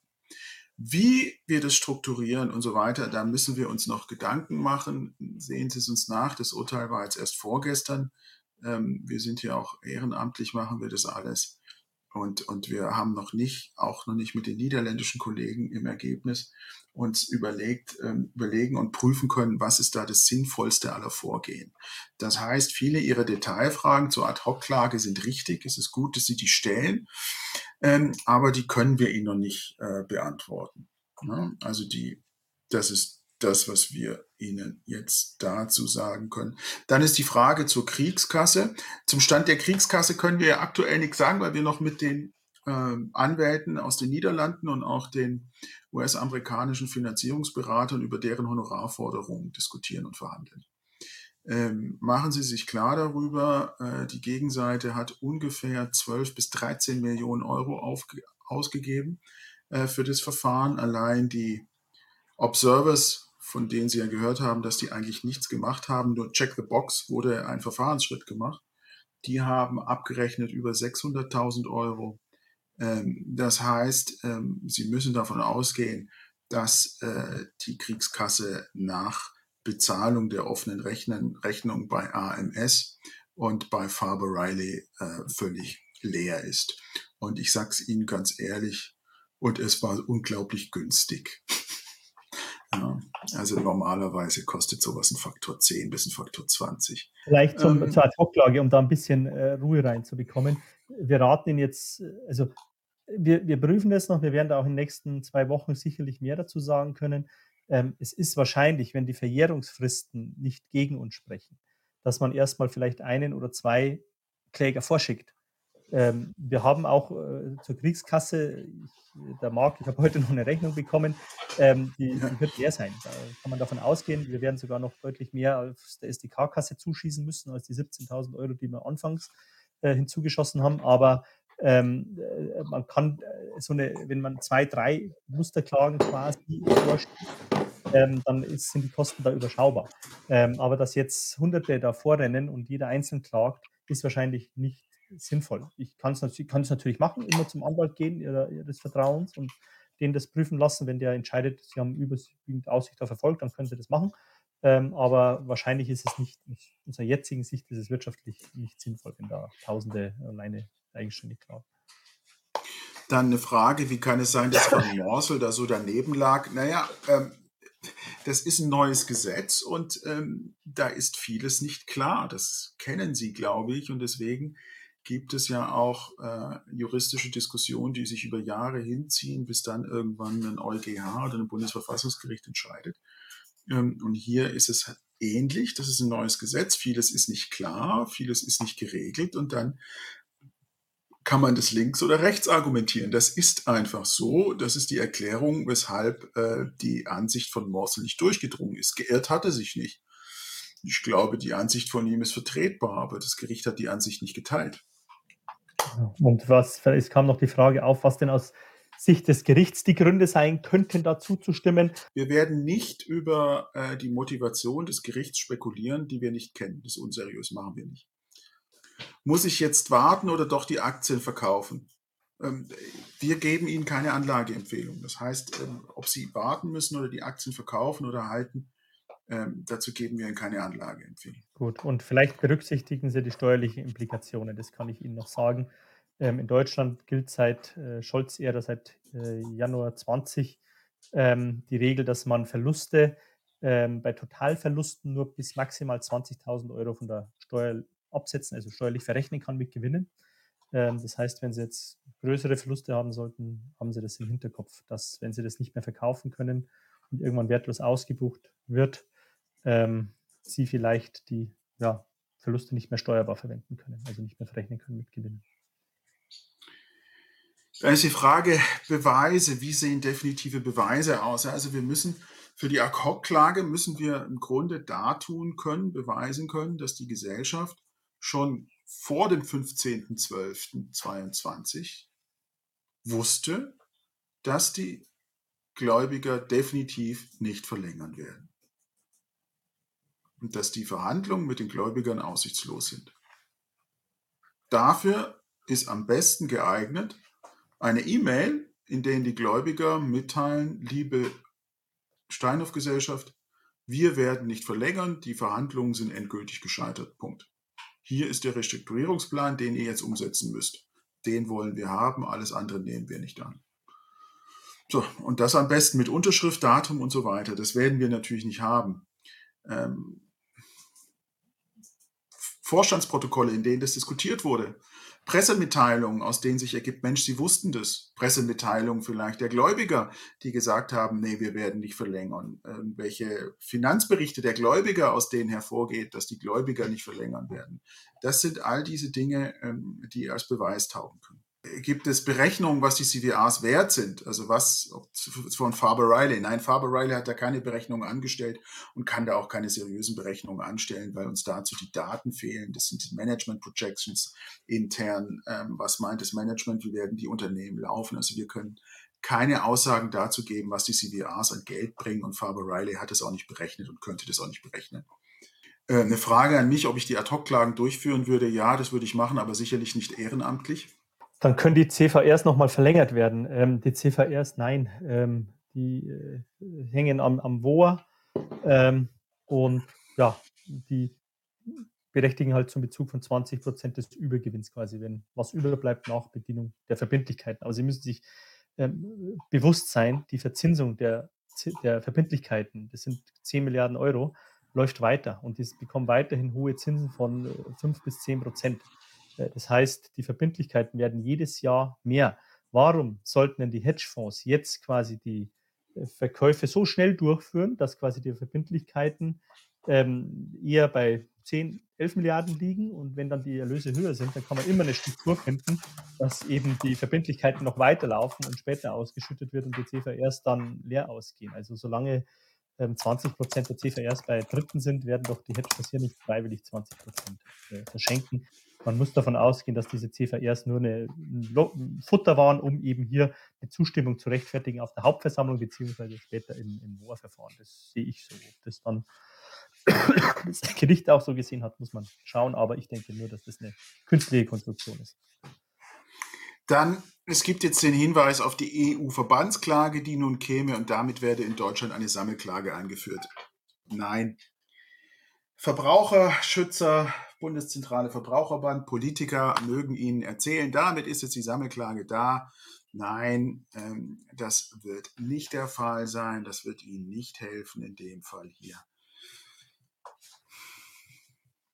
Wie wir das strukturieren und so weiter, da müssen wir uns noch Gedanken machen. Sehen Sie es uns nach. Das Urteil war jetzt erst vorgestern. Ähm, wir sind hier auch ehrenamtlich, machen wir das alles. Und, und wir haben noch nicht, auch noch nicht mit den niederländischen Kollegen im Ergebnis uns überlegt, ähm, überlegen und prüfen können, was ist da das sinnvollste aller Vorgehen. Das heißt, viele Ihrer Detailfragen zur Ad-Hoc-Klage sind richtig. Es ist gut, dass Sie die stellen, ähm, aber die können wir Ihnen noch nicht äh, beantworten. Ne? Also die, das ist das, was wir Ihnen jetzt dazu sagen können. Dann ist die Frage zur Kriegskasse. Zum Stand der Kriegskasse können wir aktuell nichts sagen, weil wir noch mit den äh, Anwälten aus den Niederlanden und auch den US-amerikanischen Finanzierungsberatern über deren Honorarforderungen diskutieren und verhandeln. Ähm, machen Sie sich klar darüber, äh, die Gegenseite hat ungefähr 12 bis 13 Millionen Euro aufge ausgegeben äh, für das Verfahren. Allein die Observers, von denen Sie ja gehört haben, dass die eigentlich nichts gemacht haben, nur Check the Box wurde ein Verfahrensschritt gemacht. Die haben abgerechnet über 600.000 Euro. Ähm, das heißt, ähm, Sie müssen davon ausgehen, dass äh, die Kriegskasse nach Bezahlung der offenen Rechnung bei AMS und bei Faber Riley äh, völlig leer ist. Und ich sage es Ihnen ganz ehrlich, und es war unglaublich günstig. Ja, also normalerweise kostet sowas ein Faktor 10 bis ein Faktor 20. Vielleicht zum, ähm, zur Ad-Hoc-Lage, um da ein bisschen äh, Ruhe reinzubekommen. Wir raten Ihnen jetzt, also wir, wir prüfen das noch, wir werden da auch in den nächsten zwei Wochen sicherlich mehr dazu sagen können. Ähm, es ist wahrscheinlich, wenn die Verjährungsfristen nicht gegen uns sprechen, dass man erstmal vielleicht einen oder zwei Kläger vorschickt. Ähm, wir haben auch äh, zur Kriegskasse, ich, der Markt, ich habe heute noch eine Rechnung bekommen, ähm, die, die, wird leer sein. Da kann man davon ausgehen, wir werden sogar noch deutlich mehr aus der SDK-Kasse zuschießen müssen als die 17.000 Euro, die wir anfangs äh, hinzugeschossen haben. Aber ähm, äh, man kann äh, so eine, wenn man zwei, drei Musterklagen quasi vorschiebt, ähm, dann ist, sind die Kosten da überschaubar. Ähm, aber dass jetzt Hunderte da vorrennen und jeder einzeln klagt, ist wahrscheinlich nicht sinnvoll. Ich kann es natürlich, machen, immer zum Anwalt gehen, ihres Vertrauens und den das prüfen lassen. Wenn der entscheidet, sie haben überwiegend Aussicht auf Erfolg, dann können sie das machen. Ähm, aber wahrscheinlich ist es nicht, aus unserer jetzigen Sicht ist es wirtschaftlich nicht sinnvoll, wenn da Tausende alleine eigenständig klagen. Dann eine Frage, wie kann es sein, dass Frau Morsel da so daneben lag? Naja, ähm, das ist ein neues Gesetz und ähm, da ist vieles nicht klar. Das kennen Sie, glaube ich, und deswegen gibt es ja auch äh, juristische Diskussionen, die sich über Jahre hinziehen, bis dann irgendwann ein EuGH oder ein Bundesverfassungsgericht entscheidet. Ähm, und hier ist es ähnlich. Das ist ein neues Gesetz. Vieles ist nicht klar, vieles ist nicht geregelt und dann kann man das links oder rechts argumentieren. Das ist einfach so. Das ist die Erklärung, weshalb äh, die Ansicht von Morsel nicht durchgedrungen ist. Geirrt hat er sich nicht. Ich glaube, die Ansicht von ihm ist vertretbar, aber das Gericht hat die Ansicht nicht geteilt. Und was, es kam noch die Frage auf, was denn aus Sicht des Gerichts die Gründe sein könnten, dazu zu stimmen. Wir werden nicht über äh, die Motivation des Gerichts spekulieren, die wir nicht kennen. Das ist unseriös, machen wir nicht. Muss ich jetzt warten oder doch die Aktien verkaufen? Ähm, wir geben Ihnen keine Anlageempfehlung. Das heißt, ähm, ob Sie warten müssen oder die Aktien verkaufen oder halten, ähm, dazu geben wir Ihnen keine Anlageempfehlung. Gut, und vielleicht berücksichtigen Sie die steuerlichen Implikationen, das kann ich Ihnen noch sagen. Ähm, in Deutschland gilt seit äh, Scholz-Ära, seit äh, Januar 20, ähm, die Regel, dass man Verluste ähm, bei Totalverlusten nur bis maximal 20.000 Euro von der Steuer absetzen, also steuerlich verrechnen kann mit Gewinnen. Ähm, das heißt, wenn Sie jetzt größere Verluste haben sollten, haben Sie das im Hinterkopf, dass wenn Sie das nicht mehr verkaufen können und irgendwann wertlos ausgebucht wird, ähm, sie vielleicht die ja, Verluste nicht mehr steuerbar verwenden können, also nicht mehr verrechnen können mit Gewinnen. Dann ist die Frage Beweise, wie sehen definitive Beweise aus? Also wir müssen für die Ad-Hoc-Klage müssen wir im Grunde dartun können, beweisen können, dass die Gesellschaft schon vor dem 15.12.22 wusste, dass die Gläubiger definitiv nicht verlängern werden und dass die Verhandlungen mit den Gläubigern aussichtslos sind. Dafür ist am besten geeignet eine E-Mail, in der die Gläubiger mitteilen, liebe Steinhoff-Gesellschaft, wir werden nicht verlängern, die Verhandlungen sind endgültig gescheitert. Punkt. Hier ist der Restrukturierungsplan, den ihr jetzt umsetzen müsst. Den wollen wir haben, alles andere nehmen wir nicht an. So, und das am besten mit Unterschrift, Datum und so weiter. Das werden wir natürlich nicht haben. Ähm, Vorstandsprotokolle, in denen das diskutiert wurde, Pressemitteilungen, aus denen sich ergibt, Mensch, Sie wussten das. Pressemitteilungen vielleicht der Gläubiger, die gesagt haben, nee, wir werden nicht verlängern. Irgendwelche Finanzberichte der Gläubiger, aus denen hervorgeht, dass die Gläubiger nicht verlängern werden. Das sind all diese Dinge, ähm, die als Beweis taugen können gibt es Berechnungen, was die CVRs wert sind? Also was von Faber Riley? Nein, Faber Riley hat da keine Berechnungen angestellt und kann da auch keine seriösen Berechnungen anstellen, weil uns dazu die Daten fehlen. Das sind die Management Projections intern. Ähm, was meint das Management? Wie werden die Unternehmen laufen? Also wir können keine Aussagen dazu geben, was die CVRs an Geld bringen und Faber Riley hat es auch nicht berechnet und könnte das auch nicht berechnen. Äh, eine Frage an mich, ob ich die Ad-Hoc-Klagen durchführen würde. Ja, das würde ich machen, aber sicherlich nicht ehrenamtlich. Dann können die CVRs nochmal verlängert werden. Ähm, die CVRs, nein, ähm, die äh, hängen am, am WOA ähm, und ja, die berechtigen halt zum Bezug von 20 Prozent des Übergewinns quasi, wenn was überbleibt nach Bedienung der Verbindlichkeiten. Aber Sie müssen sich ähm, bewusst sein, die Verzinsung der, der Verbindlichkeiten, das sind 10 Milliarden Euro, läuft weiter und die bekommen weiterhin hohe Zinsen von 5 äh, bis 10 Prozent. Das heißt, die Verbindlichkeiten werden jedes Jahr mehr. Warum sollten denn die Hedgefonds jetzt quasi die äh, Verkäufe so schnell durchführen, dass quasi die Verbindlichkeiten ähm, eher bei 10, 11 Milliarden liegen und wenn dann die Erlöse höher sind, dann kann man immer eine Struktur finden, dass eben die Verbindlichkeiten noch weiterlaufen und später ausgeschüttet wird und die CVRs dann leer ausgehen. Also solange 20 ähm, Prozent der CVRs bei Dritten sind, werden doch die Hedgefonds hier nicht freiwillig 20 Prozent äh, verschenken. Man muss davon ausgehen, dass diese CVRs nur eine, ein Futter waren, um eben hier eine Zustimmung zu rechtfertigen auf der Hauptversammlung beziehungsweise später im, im Moorverfahren. Das sehe ich so. Ob das dann [COUGHS] das Gericht auch so gesehen hat, muss man schauen, aber ich denke nur, dass das eine künstliche Konstruktion ist. Dann, es gibt jetzt den Hinweis auf die EU-Verbandsklage, die nun käme und damit werde in Deutschland eine Sammelklage eingeführt. Nein. Verbraucherschützer, Bundeszentrale Verbraucherband, Politiker mögen Ihnen erzählen, damit ist jetzt die Sammelklage da. Nein, ähm, das wird nicht der Fall sein. Das wird Ihnen nicht helfen in dem Fall hier.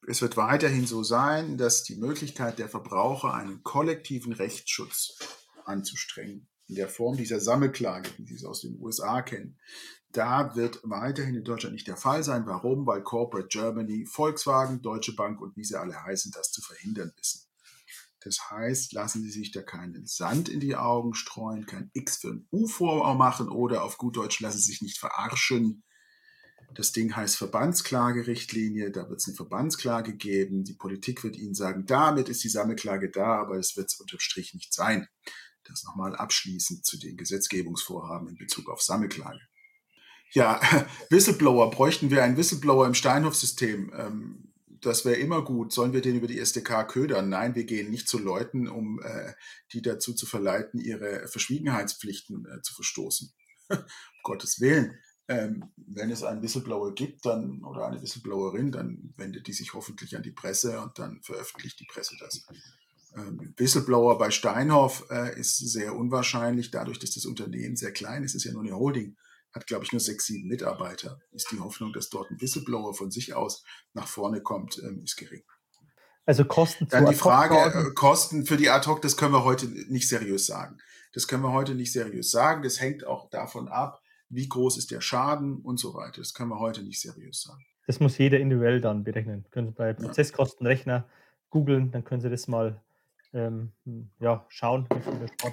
Es wird weiterhin so sein, dass die Möglichkeit der Verbraucher, einen kollektiven Rechtsschutz anzustrengen, in der Form dieser Sammelklage, wie Sie es aus den USA kennen, da wird weiterhin in Deutschland nicht der Fall sein. Warum? Weil Corporate Germany, Volkswagen, Deutsche Bank und wie sie alle heißen, das zu verhindern wissen. Das heißt, lassen Sie sich da keinen Sand in die Augen streuen, kein X für ein U vormachen oder auf gut Deutsch lassen Sie sich nicht verarschen. Das Ding heißt Verbandsklagerichtlinie, da wird es eine Verbandsklage geben. Die Politik wird Ihnen sagen, damit ist die Sammelklage da, aber es wird es unterm Strich nicht sein. Das nochmal abschließend zu den Gesetzgebungsvorhaben in Bezug auf Sammelklage. Ja, [LAUGHS] Whistleblower, bräuchten wir einen Whistleblower im Steinhoff-System? Ähm, das wäre immer gut. Sollen wir den über die SDK ködern? Nein, wir gehen nicht zu Leuten, um äh, die dazu zu verleiten, ihre Verschwiegenheitspflichten äh, zu verstoßen. [LAUGHS] um Gottes Willen. Ähm, wenn es einen Whistleblower gibt dann, oder eine Whistleblowerin, dann wendet die sich hoffentlich an die Presse und dann veröffentlicht die Presse das. Ähm, Whistleblower bei Steinhoff äh, ist sehr unwahrscheinlich, dadurch, dass das Unternehmen sehr klein ist, ist ja nur eine Holding hat, glaube ich, nur sechs, sieben Mitarbeiter. Ist die Hoffnung, dass dort ein Whistleblower von sich aus nach vorne kommt, ähm, ist gering. Also Kosten Dann die Frage, äh, Kosten für die Ad-Hoc, das können wir heute nicht seriös sagen. Das können wir heute nicht seriös sagen. Das hängt auch davon ab, wie groß ist der Schaden und so weiter. Das können wir heute nicht seriös sagen. Das muss jeder individuell dann berechnen. Können Sie bei Prozesskostenrechner googeln, dann können Sie das mal ähm, ja, schauen.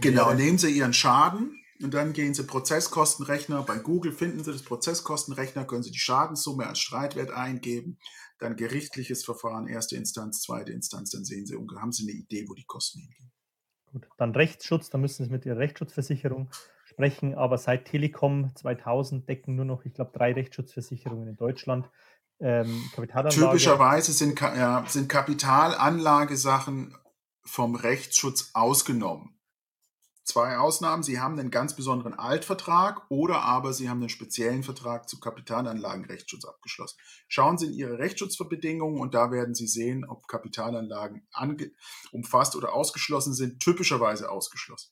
Genau, wäre. nehmen Sie Ihren Schaden und dann gehen Sie Prozesskostenrechner. Bei Google finden Sie das Prozesskostenrechner, können Sie die Schadenssumme als Streitwert eingeben. Dann gerichtliches Verfahren, erste Instanz, zweite Instanz. Dann sehen Sie, haben Sie eine Idee, wo die Kosten hingehen. Gut, dann Rechtsschutz. Da müssen Sie mit Ihrer Rechtsschutzversicherung sprechen. Aber seit Telekom 2000 decken nur noch, ich glaube, drei Rechtsschutzversicherungen in Deutschland. Ähm, Typischerweise sind, ja, sind Kapitalanlagesachen vom Rechtsschutz ausgenommen zwei Ausnahmen. Sie haben einen ganz besonderen Altvertrag oder aber Sie haben einen speziellen Vertrag zu Kapitalanlagenrechtsschutz abgeschlossen. Schauen Sie in Ihre Rechtsschutzbedingungen und da werden Sie sehen, ob Kapitalanlagen umfasst oder ausgeschlossen sind, typischerweise ausgeschlossen.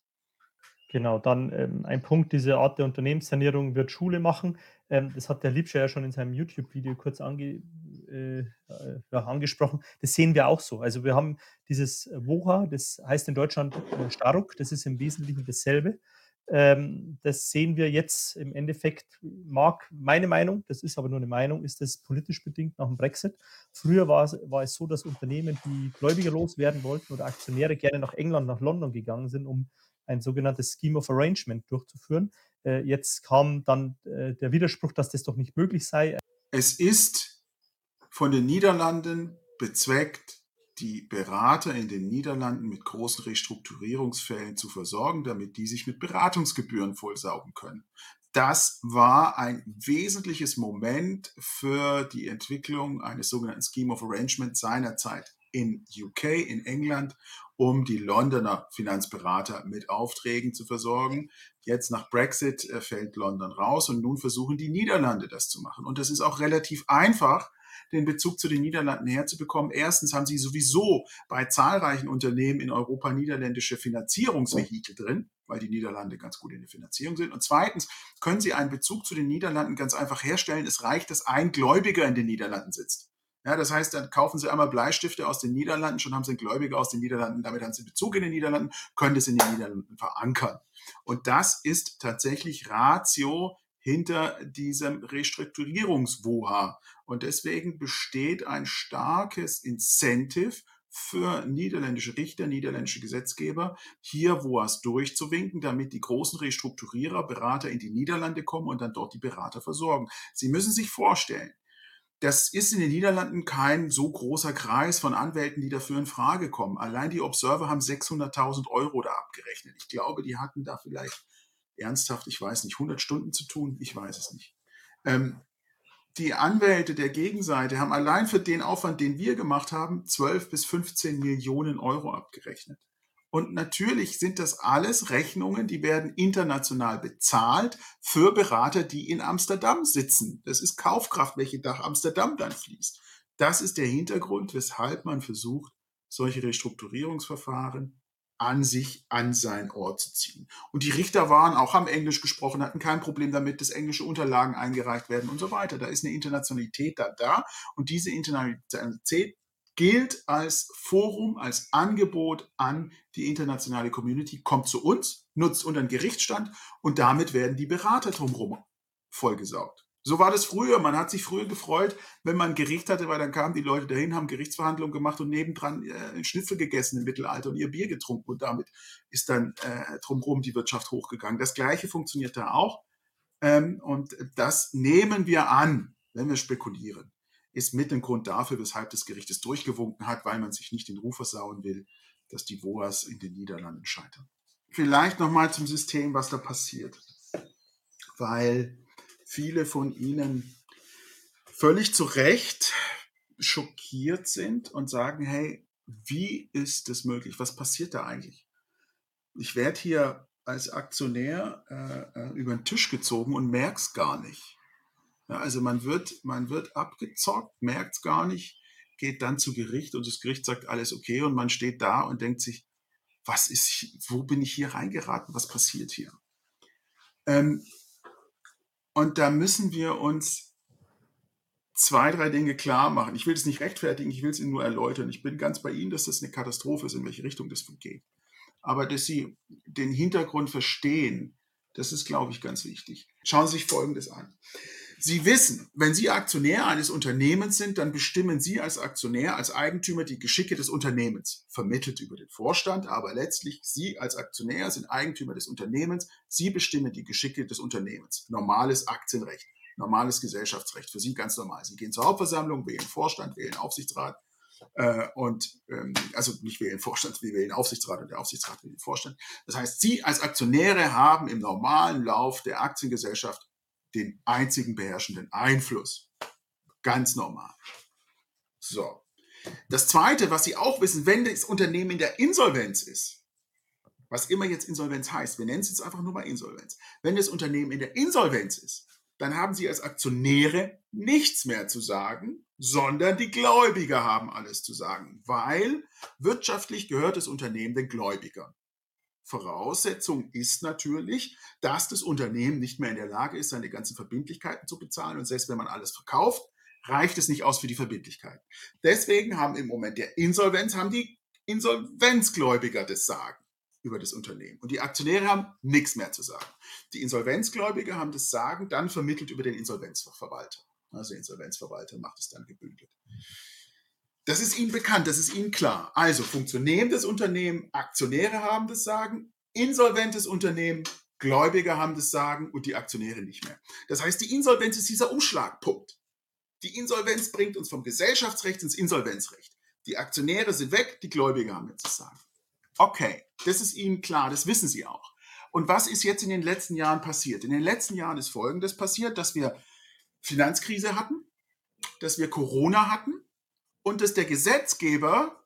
Genau, dann ähm, ein Punkt, diese Art der Unternehmenssanierung wird Schule machen. Ähm, das hat der Liebscher ja schon in seinem YouTube-Video kurz ange äh, äh, angesprochen. Das sehen wir auch so. Also wir haben dieses WOHA, das heißt in Deutschland äh, Staruk, das ist im Wesentlichen dasselbe. Ähm, das sehen wir jetzt im Endeffekt, mag meine Meinung, das ist aber nur eine Meinung, ist das politisch bedingt nach dem Brexit. Früher war es, war es so, dass Unternehmen, die Gläubiger loswerden wollten oder Aktionäre gerne nach England, nach London gegangen sind, um ein sogenanntes Scheme of Arrangement durchzuführen. Äh, jetzt kam dann äh, der Widerspruch, dass das doch nicht möglich sei. Es ist von den Niederlanden bezweckt, die Berater in den Niederlanden mit großen Restrukturierungsfällen zu versorgen, damit die sich mit Beratungsgebühren vollsaugen können. Das war ein wesentliches Moment für die Entwicklung eines sogenannten Scheme of Arrangement seinerzeit in UK, in England, um die Londoner Finanzberater mit Aufträgen zu versorgen. Jetzt nach Brexit äh, fällt London raus und nun versuchen die Niederlande das zu machen. Und das ist auch relativ einfach, den Bezug zu den Niederlanden herzubekommen. Erstens haben sie sowieso bei zahlreichen Unternehmen in Europa niederländische Finanzierungsvehikel drin, weil die Niederlande ganz gut in der Finanzierung sind. Und zweitens können sie einen Bezug zu den Niederlanden ganz einfach herstellen. Es reicht, dass ein Gläubiger in den Niederlanden sitzt. Ja, das heißt, dann kaufen Sie einmal Bleistifte aus den Niederlanden, schon haben Sie einen Gläubiger aus den Niederlanden, damit haben Sie Bezug in den Niederlanden, können das in den Niederlanden verankern. Und das ist tatsächlich Ratio hinter diesem Restrukturierungswoha. Und deswegen besteht ein starkes Incentive für niederländische Richter, niederländische Gesetzgeber, hier WOAs durchzuwinken, damit die großen Restrukturierer, Berater in die Niederlande kommen und dann dort die Berater versorgen. Sie müssen sich vorstellen, das ist in den Niederlanden kein so großer Kreis von Anwälten, die dafür in Frage kommen. Allein die Observer haben 600.000 Euro da abgerechnet. Ich glaube, die hatten da vielleicht ernsthaft, ich weiß nicht, 100 Stunden zu tun, ich weiß es nicht. Ähm, die Anwälte der Gegenseite haben allein für den Aufwand, den wir gemacht haben, 12 bis 15 Millionen Euro abgerechnet. Und natürlich sind das alles Rechnungen, die werden international bezahlt für Berater, die in Amsterdam sitzen. Das ist Kaufkraft, welche nach Amsterdam dann fließt. Das ist der Hintergrund, weshalb man versucht, solche Restrukturierungsverfahren an sich an seinen Ort zu ziehen. Und die Richter waren auch, haben Englisch gesprochen, hatten kein Problem damit, dass englische Unterlagen eingereicht werden und so weiter. Da ist eine Internationalität da da und diese Internationalität gilt als Forum, als Angebot an die internationale Community, kommt zu uns, nutzt unseren Gerichtsstand und damit werden die Berater drumherum vollgesaugt. So war das früher. Man hat sich früher gefreut, wenn man ein Gericht hatte, weil dann kamen die Leute dahin, haben Gerichtsverhandlungen gemacht und nebendran äh, Schnitzel gegessen im Mittelalter und ihr Bier getrunken. Und damit ist dann äh, drumherum die Wirtschaft hochgegangen. Das Gleiche funktioniert da auch. Ähm, und das nehmen wir an, wenn wir spekulieren. Ist mit dem Grund dafür, weshalb das Gericht es durchgewunken hat, weil man sich nicht den Ruf versauen will, dass die WOAs in den Niederlanden scheitern. Vielleicht nochmal zum System, was da passiert. Weil viele von Ihnen völlig zu Recht schockiert sind und sagen, hey, wie ist das möglich? Was passiert da eigentlich? Ich werde hier als Aktionär äh, äh über den Tisch gezogen und merke es gar nicht. Ja, also man wird, man wird abgezockt, merkt es gar nicht, geht dann zu Gericht und das Gericht sagt alles okay und man steht da und denkt sich, was ist, wo bin ich hier reingeraten? Was passiert hier? Ähm, und da müssen wir uns zwei, drei Dinge klar machen. Ich will es nicht rechtfertigen, ich will es Ihnen nur erläutern. Ich bin ganz bei Ihnen, dass das eine Katastrophe ist, in welche Richtung das geht. Aber dass Sie den Hintergrund verstehen, das ist, glaube ich, ganz wichtig. Schauen Sie sich Folgendes an. Sie wissen, wenn Sie Aktionär eines Unternehmens sind, dann bestimmen Sie als Aktionär, als Eigentümer die Geschicke des Unternehmens, vermittelt über den Vorstand, aber letztlich Sie als Aktionär sind Eigentümer des Unternehmens, Sie bestimmen die Geschicke des Unternehmens. Normales Aktienrecht, normales Gesellschaftsrecht, für Sie ganz normal. Sie gehen zur Hauptversammlung, wählen Vorstand, wählen Aufsichtsrat, äh, und ähm, also nicht wählen Vorstand, wir wählen Aufsichtsrat und der Aufsichtsrat wählen Vorstand. Das heißt, Sie als Aktionäre haben im normalen Lauf der Aktiengesellschaft den einzigen beherrschenden Einfluss. Ganz normal. So. Das Zweite, was Sie auch wissen, wenn das Unternehmen in der Insolvenz ist, was immer jetzt Insolvenz heißt, wir nennen es jetzt einfach nur mal Insolvenz. Wenn das Unternehmen in der Insolvenz ist, dann haben Sie als Aktionäre nichts mehr zu sagen, sondern die Gläubiger haben alles zu sagen, weil wirtschaftlich gehört das Unternehmen den Gläubigern. Voraussetzung ist natürlich, dass das Unternehmen nicht mehr in der Lage ist, seine ganzen Verbindlichkeiten zu bezahlen. Und selbst wenn man alles verkauft, reicht es nicht aus für die Verbindlichkeit. Deswegen haben im Moment der Insolvenz, haben die Insolvenzgläubiger das Sagen über das Unternehmen. Und die Aktionäre haben nichts mehr zu sagen. Die Insolvenzgläubiger haben das Sagen dann vermittelt über den Insolvenzverwalter. Also der Insolvenzverwalter macht es dann gebündelt. Das ist Ihnen bekannt, das ist Ihnen klar. Also funktionierendes Unternehmen, Aktionäre haben das Sagen, insolventes Unternehmen, Gläubiger haben das Sagen und die Aktionäre nicht mehr. Das heißt, die Insolvenz ist dieser Umschlagpunkt. Die Insolvenz bringt uns vom Gesellschaftsrecht ins Insolvenzrecht. Die Aktionäre sind weg, die Gläubiger haben jetzt das Sagen. Okay, das ist Ihnen klar, das wissen Sie auch. Und was ist jetzt in den letzten Jahren passiert? In den letzten Jahren ist Folgendes passiert, dass wir Finanzkrise hatten, dass wir Corona hatten und dass der Gesetzgeber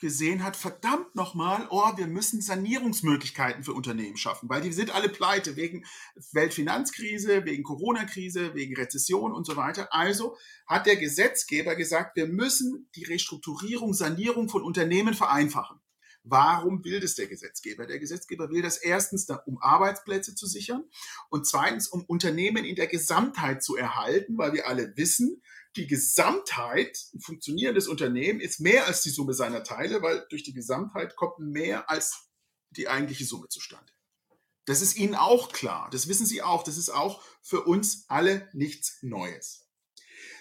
gesehen hat, verdammt nochmal, oh, wir müssen Sanierungsmöglichkeiten für Unternehmen schaffen, weil die sind alle pleite wegen Weltfinanzkrise, wegen Corona-Krise, wegen Rezession und so weiter. Also hat der Gesetzgeber gesagt, wir müssen die Restrukturierung, Sanierung von Unternehmen vereinfachen. Warum will das der Gesetzgeber? Der Gesetzgeber will das erstens, um Arbeitsplätze zu sichern und zweitens, um Unternehmen in der Gesamtheit zu erhalten, weil wir alle wissen, die Gesamtheit, ein funktionierendes Unternehmen ist mehr als die Summe seiner Teile, weil durch die Gesamtheit kommt mehr als die eigentliche Summe zustande. Das ist Ihnen auch klar. Das wissen Sie auch. Das ist auch für uns alle nichts Neues.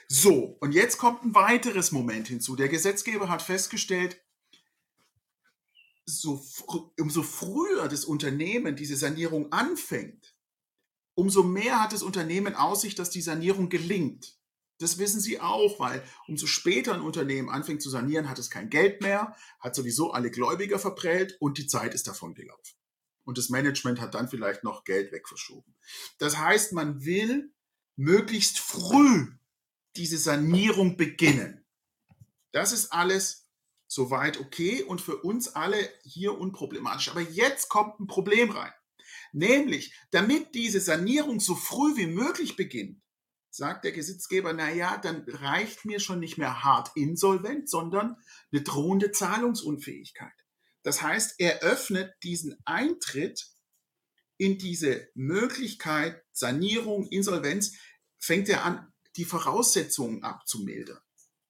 So, und jetzt kommt ein weiteres Moment hinzu. Der Gesetzgeber hat festgestellt, so, umso früher das Unternehmen diese Sanierung anfängt, umso mehr hat das Unternehmen Aussicht, dass die Sanierung gelingt. Das wissen Sie auch, weil umso später ein Unternehmen anfängt zu sanieren, hat es kein Geld mehr, hat sowieso alle Gläubiger verprellt und die Zeit ist davon gelaufen. Und das Management hat dann vielleicht noch Geld wegverschoben. Das heißt, man will möglichst früh diese Sanierung beginnen. Das ist alles soweit okay und für uns alle hier unproblematisch. Aber jetzt kommt ein Problem rein. Nämlich, damit diese Sanierung so früh wie möglich beginnt, sagt der Gesetzgeber, na ja, dann reicht mir schon nicht mehr hart insolvent, sondern eine drohende Zahlungsunfähigkeit. Das heißt, er öffnet diesen Eintritt in diese Möglichkeit Sanierung, Insolvenz, fängt er an, die Voraussetzungen abzumildern.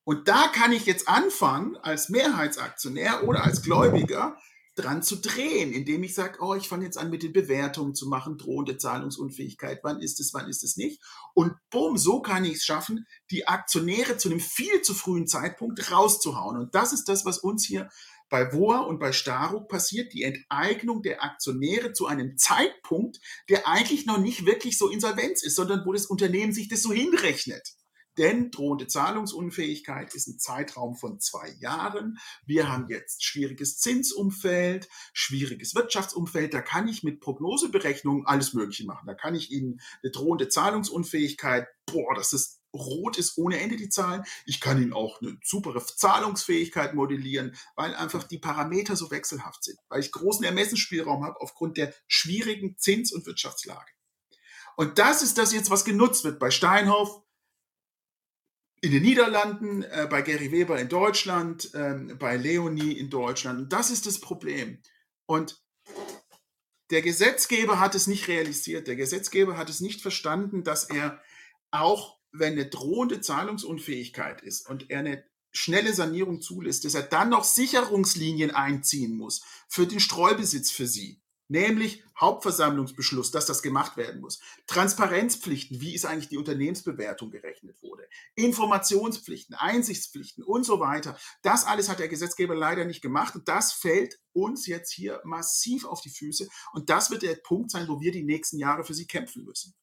Und da kann ich jetzt anfangen, als Mehrheitsaktionär oder als Gläubiger, dran zu drehen, indem ich sage, oh, ich fange jetzt an mit den Bewertungen zu machen, drohende Zahlungsunfähigkeit, wann ist es, wann ist es nicht. Und bumm, so kann ich es schaffen, die Aktionäre zu einem viel zu frühen Zeitpunkt rauszuhauen. Und das ist das, was uns hier bei WOA und bei Staruk passiert, die Enteignung der Aktionäre zu einem Zeitpunkt, der eigentlich noch nicht wirklich so Insolvenz ist, sondern wo das Unternehmen sich das so hinrechnet. Denn drohende Zahlungsunfähigkeit ist ein Zeitraum von zwei Jahren. Wir haben jetzt schwieriges Zinsumfeld, schwieriges Wirtschaftsumfeld. Da kann ich mit Prognoseberechnungen alles Mögliche machen. Da kann ich Ihnen eine drohende Zahlungsunfähigkeit, boah, das ist rot ist ohne Ende die Zahlen. Ich kann Ihnen auch eine super Zahlungsfähigkeit modellieren, weil einfach die Parameter so wechselhaft sind, weil ich großen Ermessensspielraum habe aufgrund der schwierigen Zins- und Wirtschaftslage. Und das ist das jetzt, was genutzt wird bei Steinhoff, in den Niederlanden, äh, bei Gary Weber in Deutschland, ähm, bei Leonie in Deutschland. Und das ist das Problem. Und der Gesetzgeber hat es nicht realisiert. Der Gesetzgeber hat es nicht verstanden, dass er auch, wenn eine drohende Zahlungsunfähigkeit ist und er eine schnelle Sanierung zulässt, dass er dann noch Sicherungslinien einziehen muss für den Streubesitz für sie nämlich Hauptversammlungsbeschluss, dass das gemacht werden muss. Transparenzpflichten, wie ist eigentlich die Unternehmensbewertung gerechnet wurde. Informationspflichten, Einsichtspflichten und so weiter. Das alles hat der Gesetzgeber leider nicht gemacht und das fällt uns jetzt hier massiv auf die Füße und das wird der Punkt sein, wo wir die nächsten Jahre für sie kämpfen müssen.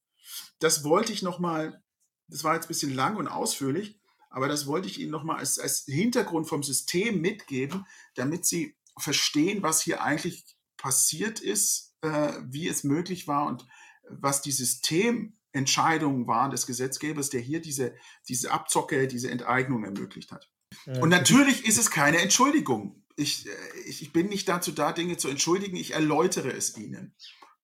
Das wollte ich nochmal, das war jetzt ein bisschen lang und ausführlich, aber das wollte ich Ihnen nochmal als, als Hintergrund vom System mitgeben, damit Sie verstehen, was hier eigentlich passiert ist, äh, wie es möglich war und was die Systementscheidungen waren des Gesetzgebers, der hier diese, diese Abzocke, diese Enteignung ermöglicht hat. Ja, und natürlich ist es keine Entschuldigung. Ich, äh, ich, ich bin nicht dazu da, Dinge zu entschuldigen, ich erläutere es Ihnen.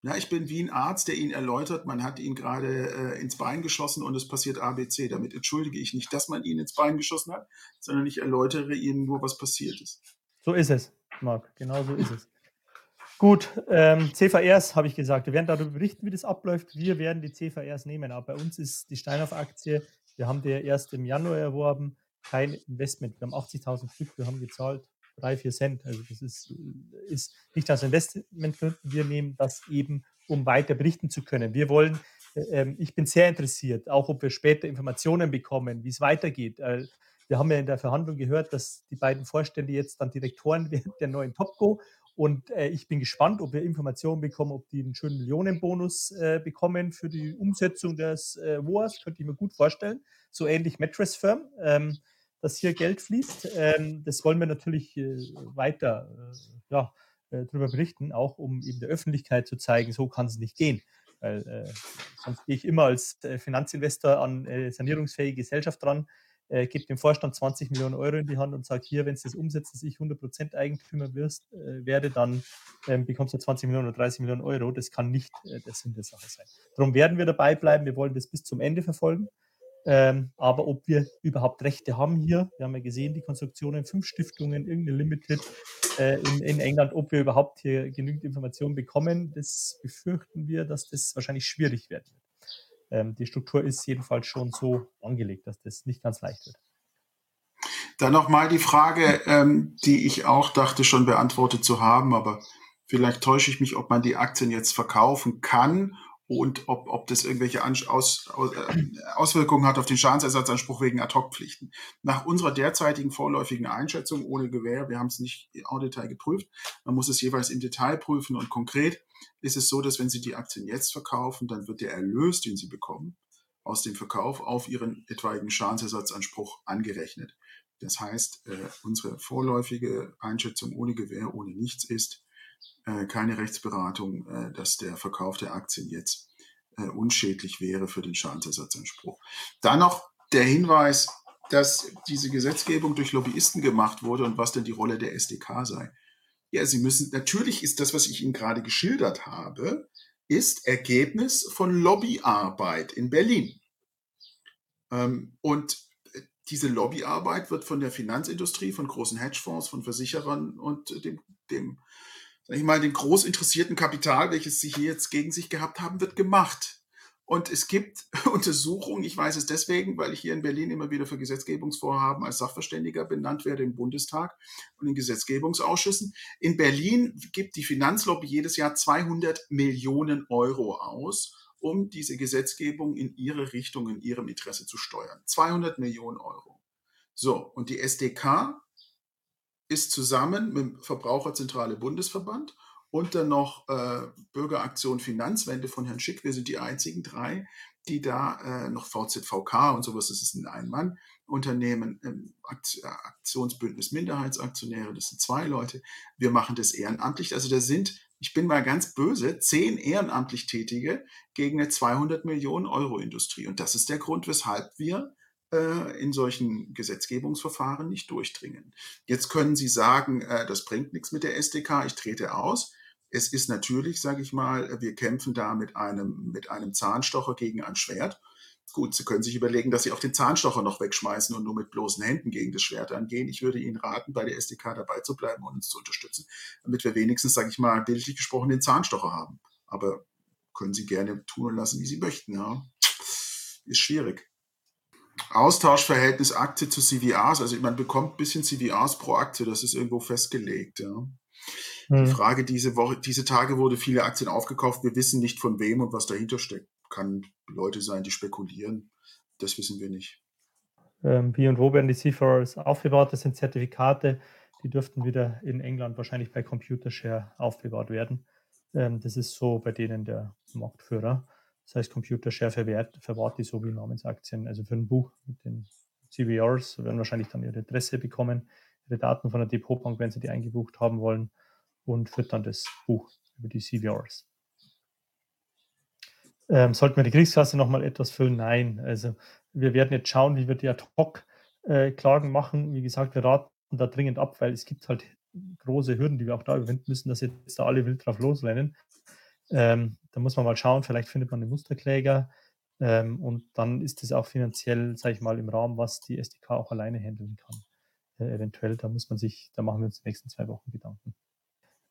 Ja, ich bin wie ein Arzt, der Ihnen erläutert, man hat ihn gerade äh, ins Bein geschossen und es passiert ABC. Damit entschuldige ich nicht, dass man ihn ins Bein geschossen hat, sondern ich erläutere Ihnen nur, was passiert ist. So ist es, Marc. Genau so ist es. Gut, ähm, CVRs habe ich gesagt. Wir werden darüber berichten, wie das abläuft. Wir werden die CVRs nehmen. Aber bei uns ist die Steinhoff-Aktie Wir haben der erst im Januar erworben, kein Investment. Wir haben 80.000 Stück, wir haben gezahlt drei, vier Cent. Also das ist, ist nicht als Investment. Wir nehmen das eben, um weiter berichten zu können. Wir wollen, äh, ich bin sehr interessiert, auch ob wir später Informationen bekommen, wie es weitergeht. Äh, wir haben ja in der Verhandlung gehört, dass die beiden Vorstände jetzt dann Direktoren [LAUGHS] werden der neuen Topco. Und äh, ich bin gespannt, ob wir Informationen bekommen, ob die einen schönen Millionenbonus äh, bekommen für die Umsetzung des äh, WOAS. Könnte ich mir gut vorstellen. So ähnlich Mattress Firm. Ähm, dass hier Geld fließt. Ähm, das wollen wir natürlich äh, weiter äh, ja, äh, darüber berichten, auch um eben der Öffentlichkeit zu zeigen, so kann es nicht gehen. Weil sonst gehe ich immer als Finanzinvestor an äh, sanierungsfähige Gesellschaft dran, äh, gebe dem Vorstand 20 Millionen Euro in die Hand und sage, hier, wenn es das umsetzt, dass ich 100% Eigentümer wirst, werde, dann ähm, bekommst du 20 Millionen oder 30 Millionen Euro. Das kann nicht der Sinn der Sache sein. Darum werden wir dabei bleiben. Wir wollen das bis zum Ende verfolgen. Ähm, aber ob wir überhaupt Rechte haben hier, wir haben ja gesehen, die Konstruktionen, fünf Stiftungen, irgendeine Limited äh, in, in, England, ob wir überhaupt hier genügend Informationen bekommen, das befürchten wir, dass das wahrscheinlich schwierig werden wird. Ähm, die Struktur ist jedenfalls schon so angelegt, dass das nicht ganz leicht wird. Dann nochmal die Frage, ähm, die ich auch dachte schon beantwortet zu haben, aber vielleicht täusche ich mich, ob man die Aktien jetzt verkaufen kann und ob, ob das irgendwelche Aus, aus, äh, Auswirkungen hat auf den Schadensersatzanspruch wegen Ad-Hoc-Pflichten. Nach unserer derzeitigen vorläufigen Einschätzung ohne Gewähr, wir haben es nicht en Detail geprüft, man muss es jeweils im Detail prüfen und konkret ist es so, dass wenn Sie die Aktien jetzt verkaufen, dann wird der Erlös, den Sie bekommen, aus dem Verkauf auf Ihren etwaigen Schadensersatzanspruch angerechnet. Das heißt, äh, unsere vorläufige Einschätzung ohne Gewähr, ohne nichts ist, äh, keine Rechtsberatung, äh, dass der Verkauf der Aktien jetzt äh, unschädlich wäre für den Schadensersatzanspruch. Dann noch der Hinweis, dass diese Gesetzgebung durch Lobbyisten gemacht wurde und was denn die Rolle der SDK sei. Ja, Sie müssen, natürlich ist das, was ich Ihnen gerade geschildert habe, ist Ergebnis von Lobbyarbeit in Berlin. Ähm, und diese Lobbyarbeit wird von der Finanzindustrie, von großen Hedgefonds, von Versicherern und dem, dem sag ich mal, den groß interessierten Kapital, welches sie hier jetzt gegen sich gehabt haben, wird gemacht. Und es gibt [LAUGHS] Untersuchungen, ich weiß es deswegen, weil ich hier in Berlin immer wieder für Gesetzgebungsvorhaben als Sachverständiger benannt werde im Bundestag und in Gesetzgebungsausschüssen. In Berlin gibt die Finanzlobby jedes Jahr 200 Millionen Euro aus, um diese Gesetzgebung in ihre Richtung, in ihrem Interesse zu steuern. 200 Millionen Euro. So, und die SDK ist zusammen mit dem Verbraucherzentrale Bundesverband und dann noch äh, Bürgeraktion Finanzwende von Herrn Schick. Wir sind die einzigen drei, die da äh, noch VZVK und sowas, das ist ein Ein-Mann-Unternehmen, ähm, Aktionsbündnis Minderheitsaktionäre, das sind zwei Leute. Wir machen das ehrenamtlich. Also da sind, ich bin mal ganz böse, zehn ehrenamtlich Tätige gegen eine 200 Millionen Euro Industrie. Und das ist der Grund, weshalb wir äh, in solchen Gesetzgebungsverfahren nicht durchdringen. Jetzt können Sie sagen, äh, das bringt nichts mit der SDK, ich trete aus. Es ist natürlich, sage ich mal, wir kämpfen da mit einem, mit einem Zahnstocher gegen ein Schwert. Gut, Sie können sich überlegen, dass Sie auch den Zahnstocher noch wegschmeißen und nur mit bloßen Händen gegen das Schwert angehen. Ich würde Ihnen raten, bei der SDK dabei zu bleiben und uns zu unterstützen, damit wir wenigstens, sage ich mal, bildlich gesprochen den Zahnstocher haben. Aber können Sie gerne tun und lassen, wie Sie möchten. Ja. Ist schwierig. Austauschverhältnis Aktie zu CVRs, also man bekommt ein bisschen CVRs pro Aktie, das ist irgendwo festgelegt. Ja. Mhm. Die Frage diese Woche, diese Tage wurde viele Aktien aufgekauft, wir wissen nicht von wem und was dahinter steckt. Kann Leute sein, die spekulieren, das wissen wir nicht. Ähm, wie und wo werden die CVRs aufbewahrt? Das sind Zertifikate, die dürften wieder in England wahrscheinlich bei Computershare aufbewahrt werden. Ähm, das ist so bei denen der Marktführer. Das heißt, Computershare verwahrt, verwahrt die so wie Namensaktien. Also für ein Buch mit den CVRs werden wahrscheinlich dann ihre Adresse bekommen, ihre Daten von der Depotbank, wenn sie die eingebucht haben wollen und führt dann das Buch über die CVRs. Ähm, sollten wir die Kriegskasse nochmal etwas füllen? Nein. Also wir werden jetzt schauen, wie wir die Ad-Hoc-Klagen äh, machen. Wie gesagt, wir raten da dringend ab, weil es gibt halt große Hürden, die wir auch da überwinden müssen, dass jetzt da alle wild drauf losrennen. Ähm, da muss man mal schauen, vielleicht findet man einen Musterkläger ähm, und dann ist es auch finanziell, sage ich mal, im Rahmen, was die SDK auch alleine handeln kann. Äh, eventuell, da muss man sich, da machen wir uns die nächsten zwei Wochen Gedanken.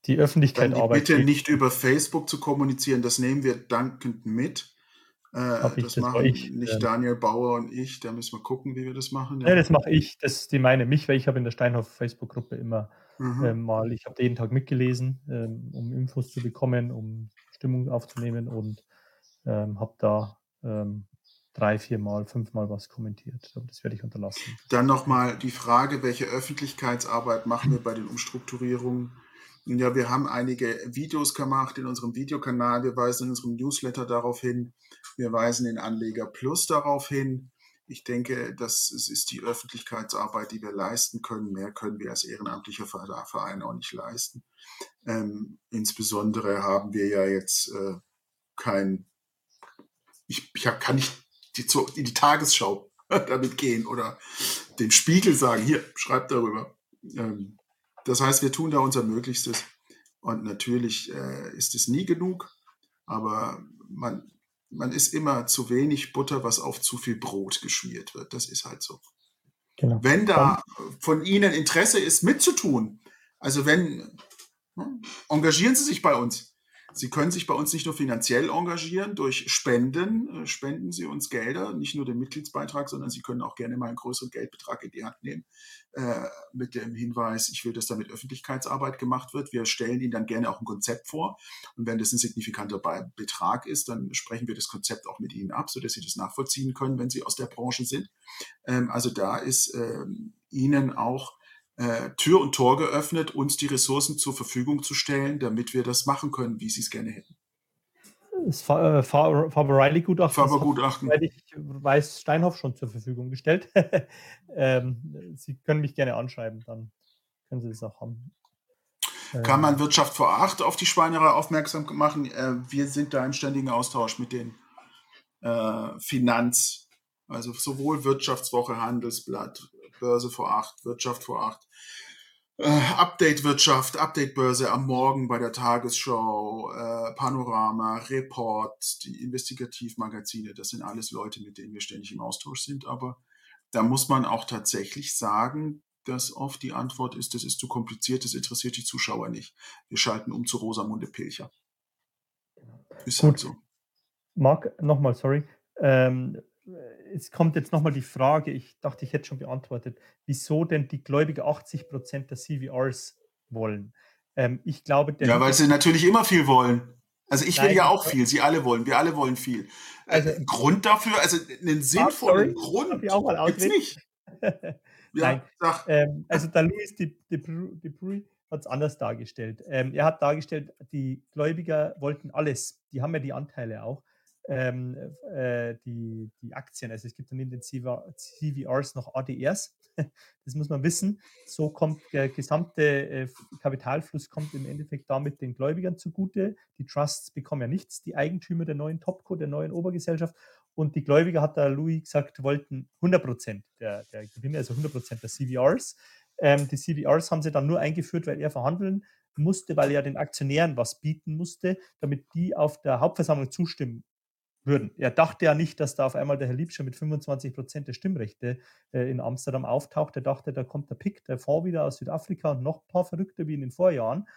Die Öffentlichkeit arbeitet. Bitte nicht über Facebook zu kommunizieren, das nehmen wir dankend mit. Äh, das das machen ich. nicht Ähm, Daniel Bauer und ich. Da müssen wir gucken, wie wir das machen. ne, Ja. das mache ich. Das, die meine mich, weil ich habe in der Steinhoff Facebook-Gruppe immer Mhm. ähm, mal, ich habe jeden Tag mitgelesen, ähm, um Infos zu bekommen, um Stimmung aufzunehmen und ähm, habe da ähm, drei, vier Mal, fünf Mal was kommentiert. Aber das werde ich unterlassen. Dann nochmal die Frage, welche Öffentlichkeitsarbeit machen wir bei den Umstrukturierungen? Ja, wir haben einige Videos gemacht in unserem Videokanal. Wir weisen in unserem Newsletter darauf hin. Wir weisen in Anleger Plus darauf hin. Ich denke, das ist die Öffentlichkeitsarbeit, die wir leisten können. Mehr können wir als ehrenamtlicher Verein auch nicht leisten. Ähm, insbesondere haben wir ja jetzt äh, kein, ich, ich kann nicht die, in die Tagesschau [LAUGHS] damit gehen oder dem Spiegel sagen, hier, schreibt darüber. Ähm, das heißt, wir tun da unser Möglichstes. Und natürlich äh, ist es nie genug, aber man, man ist immer zu wenig Butter, was auf zu viel Brot geschmiert wird. Das ist halt so. Genau. Wenn da von Ihnen Interesse ist, mitzutun, also wenn, hm, engagieren Sie sich bei uns. Sie können sich bei uns nicht nur finanziell engagieren durch Spenden. Äh, spenden Sie uns Gelder, nicht nur den Mitgliedsbeitrag, sondern Sie können auch gerne mal einen größeren Geldbetrag in die Hand nehmen äh, mit dem Hinweis, ich will, dass damit Öffentlichkeitsarbeit gemacht wird. Wir stellen Ihnen dann gerne auch ein Konzept vor. Und wenn das ein signifikanter Betrag ist, dann sprechen wir das Konzept auch mit Ihnen ab, sodass Sie das nachvollziehen können, wenn Sie aus der Branche sind. Ähm, also da ist ähm, Ihnen auch äh, Tür und Tor geöffnet, uns die Ressourcen zur Verfügung zu stellen, damit wir das machen können, wie Sie es gerne hätten. Das äh, Faber-Riley-Gutachten. Faber-Gutachten. Weil ich weiß, Steinhoff schon zur Verfügung gestellt. [LAUGHS] ähm, Sie können mich gerne anschreiben, dann können Sie das auch haben. Kann man ähm. Wirtschaft vor acht auf die Schweinerei aufmerksam machen? Äh, wir sind da im ständigen Austausch mit den äh, Finanz, also sowohl Wirtschaftswoche, Handelsblatt, Börse vor acht, Wirtschaft vor acht, äh, Update Wirtschaft, Update Börse am Morgen bei der Tagesschau, äh, Panorama, Report, die Investigativmagazine, das sind alles Leute, mit denen wir ständig im Austausch sind. Aber da muss man auch tatsächlich sagen, dass oft die Antwort ist, das ist zu kompliziert, das interessiert die Zuschauer nicht. Wir schalten um zu Rosamunde Pilcher. Ist halt so. Marc, nochmal, sorry. Ähm, es kommt jetzt nochmal die Frage, ich dachte, ich hätte schon beantwortet, wieso denn die Gläubiger 80 Prozent der CVRs wollen. Ähm, ich glaube, ja, weil sie natürlich immer viel wollen. Also ich will Nein, ja auch viel, sie alle wollen, wir alle wollen viel. Äh, also, Grund dafür, also einen sinnvollen ah, Grund ich auch mal gibt's nicht. [LAUGHS] ja, Nein, ähm, also der Louis Dupuy hat es anders dargestellt. Ähm, er hat dargestellt, die Gläubiger wollten alles, die haben ja die Anteile auch ähm, äh, die, die Aktien. Also es gibt dann neben den CVRs noch ADRs. [LAUGHS] Das muss man wissen. So kommt der gesamte äh, Kapitalfluss kommt im Endeffekt damit den Gläubigern zugute. Die Trusts bekommen ja nichts, die Eigentümer der neuen Topco, der neuen Obergesellschaft. Und die Gläubiger, hat der Louis gesagt, wollten 100 Prozent der, der Gewinne, also 100 Prozent der CVRs. Ähm, die CVRs haben sie dann nur eingeführt, weil er verhandeln musste, weil er den Aktionären was bieten musste, damit die auf der Hauptversammlung zustimmen würden. Er dachte ja nicht, dass da auf einmal der Herr Liebscher mit 25 Prozent der Stimmrechte äh, in Amsterdam auftaucht. Er dachte, da kommt der Pick, der Fonds wieder aus Südafrika und noch ein paar Verrückte wie in den Vorjahren.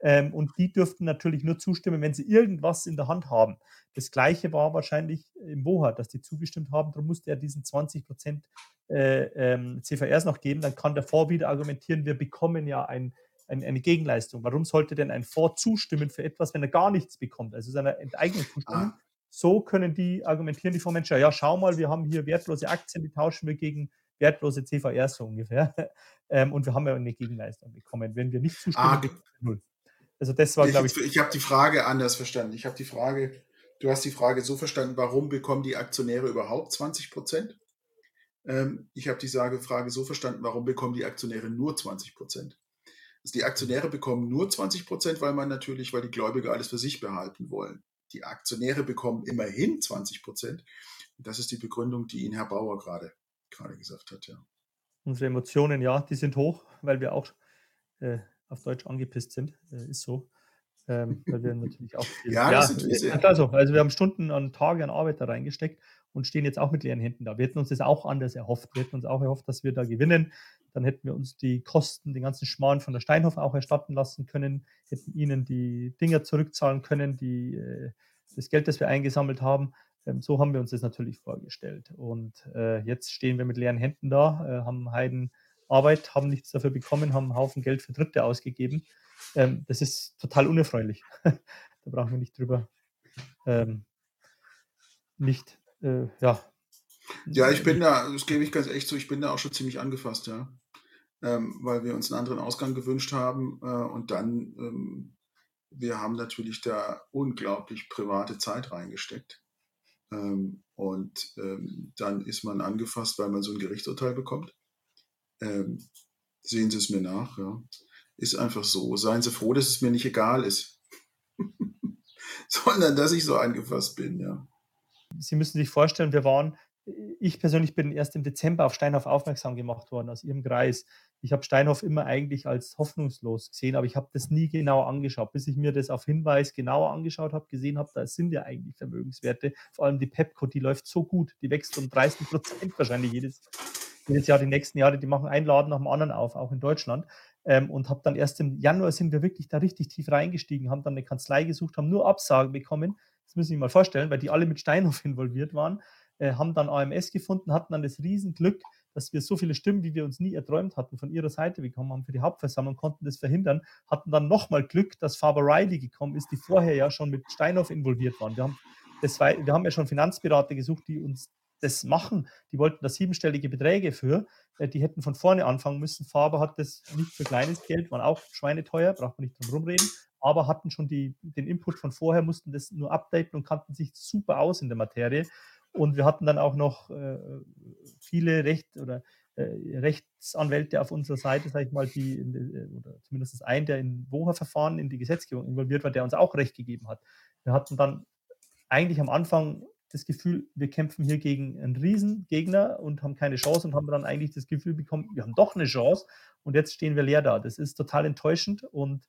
Ähm, und die dürften natürlich nur zustimmen, wenn sie irgendwas in der Hand haben. Das Gleiche war wahrscheinlich im Woha, dass die zugestimmt haben. Darum musste er diesen 20 Prozent äh, ähm, CVRs noch geben. Dann kann der Fonds wieder argumentieren, wir bekommen ja ein, ein, eine Gegenleistung. Warum sollte denn ein Fonds zustimmen für etwas, wenn er gar nichts bekommt? Also seine Enteignungszustimmung. Ah so können die argumentieren, die Fondsmanager, ja, schau mal, wir haben hier wertlose Aktien, die tauschen wir gegen wertlose CVR so ungefähr. [LAUGHS] ähm, und wir haben ja eine Gegenleistung bekommen. Wenn wir nicht zustimmen, ah, null. Also das war, glaube ich. Ich, ich habe die Frage anders verstanden. Ich habe die Frage, du hast die Frage so verstanden, warum bekommen die Aktionäre überhaupt 20 Prozent? Ähm, ich habe die Frage so verstanden, warum bekommen die Aktionäre nur 20 Prozent? Also die Aktionäre bekommen nur 20 Prozent, weil man natürlich, weil die Gläubiger alles für sich behalten wollen. Die Aktionäre bekommen immerhin 20 Prozent. Das ist die Begründung, die Ihnen Herr Bauer gerade, gerade gesagt hat. Ja. Unsere Emotionen, ja, die sind hoch, weil wir auch äh, auf Deutsch angepisst sind. Äh, ist so. Ähm, weil wir natürlich auch viel, [LAUGHS] ja, ja, ist ja, also, also wir haben Stunden an Tage an Arbeit da reingesteckt und stehen jetzt auch mit leeren Händen da. Wir hätten uns das auch anders erhofft. Wir hätten uns auch erhofft, dass wir da gewinnen. Dann hätten wir uns die Kosten, den ganzen Schmarrn von der Steinhoff auch erstatten lassen können, hätten ihnen die Dinger zurückzahlen können, die, äh, das Geld, das wir eingesammelt haben. Ähm, so haben wir uns das natürlich vorgestellt. Und äh, jetzt stehen wir mit leeren Händen da, äh, haben Heiden Arbeit, haben nichts dafür bekommen, haben einen Haufen Geld für Dritte ausgegeben. Ähm, das ist total unerfreulich. [LAUGHS] da brauchen wir nicht drüber. Ähm, nicht, ja. Ja, ich bin da, das gebe ich ganz echt zu, ich bin da auch schon ziemlich angefasst, ja. Ähm, weil wir uns einen anderen Ausgang gewünscht haben äh, und dann, ähm, wir haben natürlich da unglaublich private Zeit reingesteckt. Ähm, und ähm, dann ist man angefasst, weil man so ein Gerichtsurteil bekommt. Ähm, sehen Sie es mir nach, ja. Ist einfach so. Seien Sie froh, dass es mir nicht egal ist. [LAUGHS] Sondern dass ich so angefasst bin, ja. Sie müssen sich vorstellen, wir waren, ich persönlich bin erst im Dezember auf Steinhoff aufmerksam gemacht worden aus Ihrem Kreis. Ich habe Steinhoff immer eigentlich als hoffnungslos gesehen, aber ich habe das nie genau angeschaut, bis ich mir das auf Hinweis genauer angeschaut habe, gesehen habe, da sind ja eigentlich Vermögenswerte. Vor allem die Pepco, die läuft so gut, die wächst um 30 Prozent wahrscheinlich jedes, jedes Jahr, die nächsten Jahre, die machen einen Laden nach dem anderen auf, auch in Deutschland. Ähm, und habe dann erst im Januar sind wir wirklich da richtig tief reingestiegen, haben dann eine Kanzlei gesucht, haben nur Absagen bekommen. Das müssen Sie sich mal vorstellen, weil die alle mit Steinhoff [LAUGHS] involviert waren, äh, haben dann AMS gefunden, hatten dann das Riesenglück, dass wir so viele Stimmen, wie wir uns nie erträumt hatten, von ihrer Seite bekommen haben für die Hauptversammlung, konnten das verhindern, hatten dann nochmal Glück, dass Faber Riley gekommen ist, die vorher ja schon mit Steinhoff involviert waren. Wir haben, das, wir haben ja schon Finanzberater gesucht, die uns das machen. Die wollten da siebenstellige Beträge für. Äh, die hätten von vorne anfangen müssen. Faber hat das nicht für kleines Geld, waren auch schweineteuer, braucht man nicht drum rumreden, aber hatten schon die, den Input von vorher, mussten das nur updaten und kannten sich super aus in der Materie. Und wir hatten dann auch noch äh, viele Recht oder äh, Rechtsanwälte auf unserer Seite, sage ich mal, die, in, oder zumindest ein, der in Woher-Verfahren in die Gesetzgebung involviert war, der uns auch Recht gegeben hat. Wir hatten dann eigentlich am Anfang das Gefühl, wir kämpfen hier gegen einen Riesengegner und haben keine Chance und haben dann eigentlich das Gefühl bekommen, wir haben doch eine Chance und jetzt stehen wir leer da. Das ist total enttäuschend und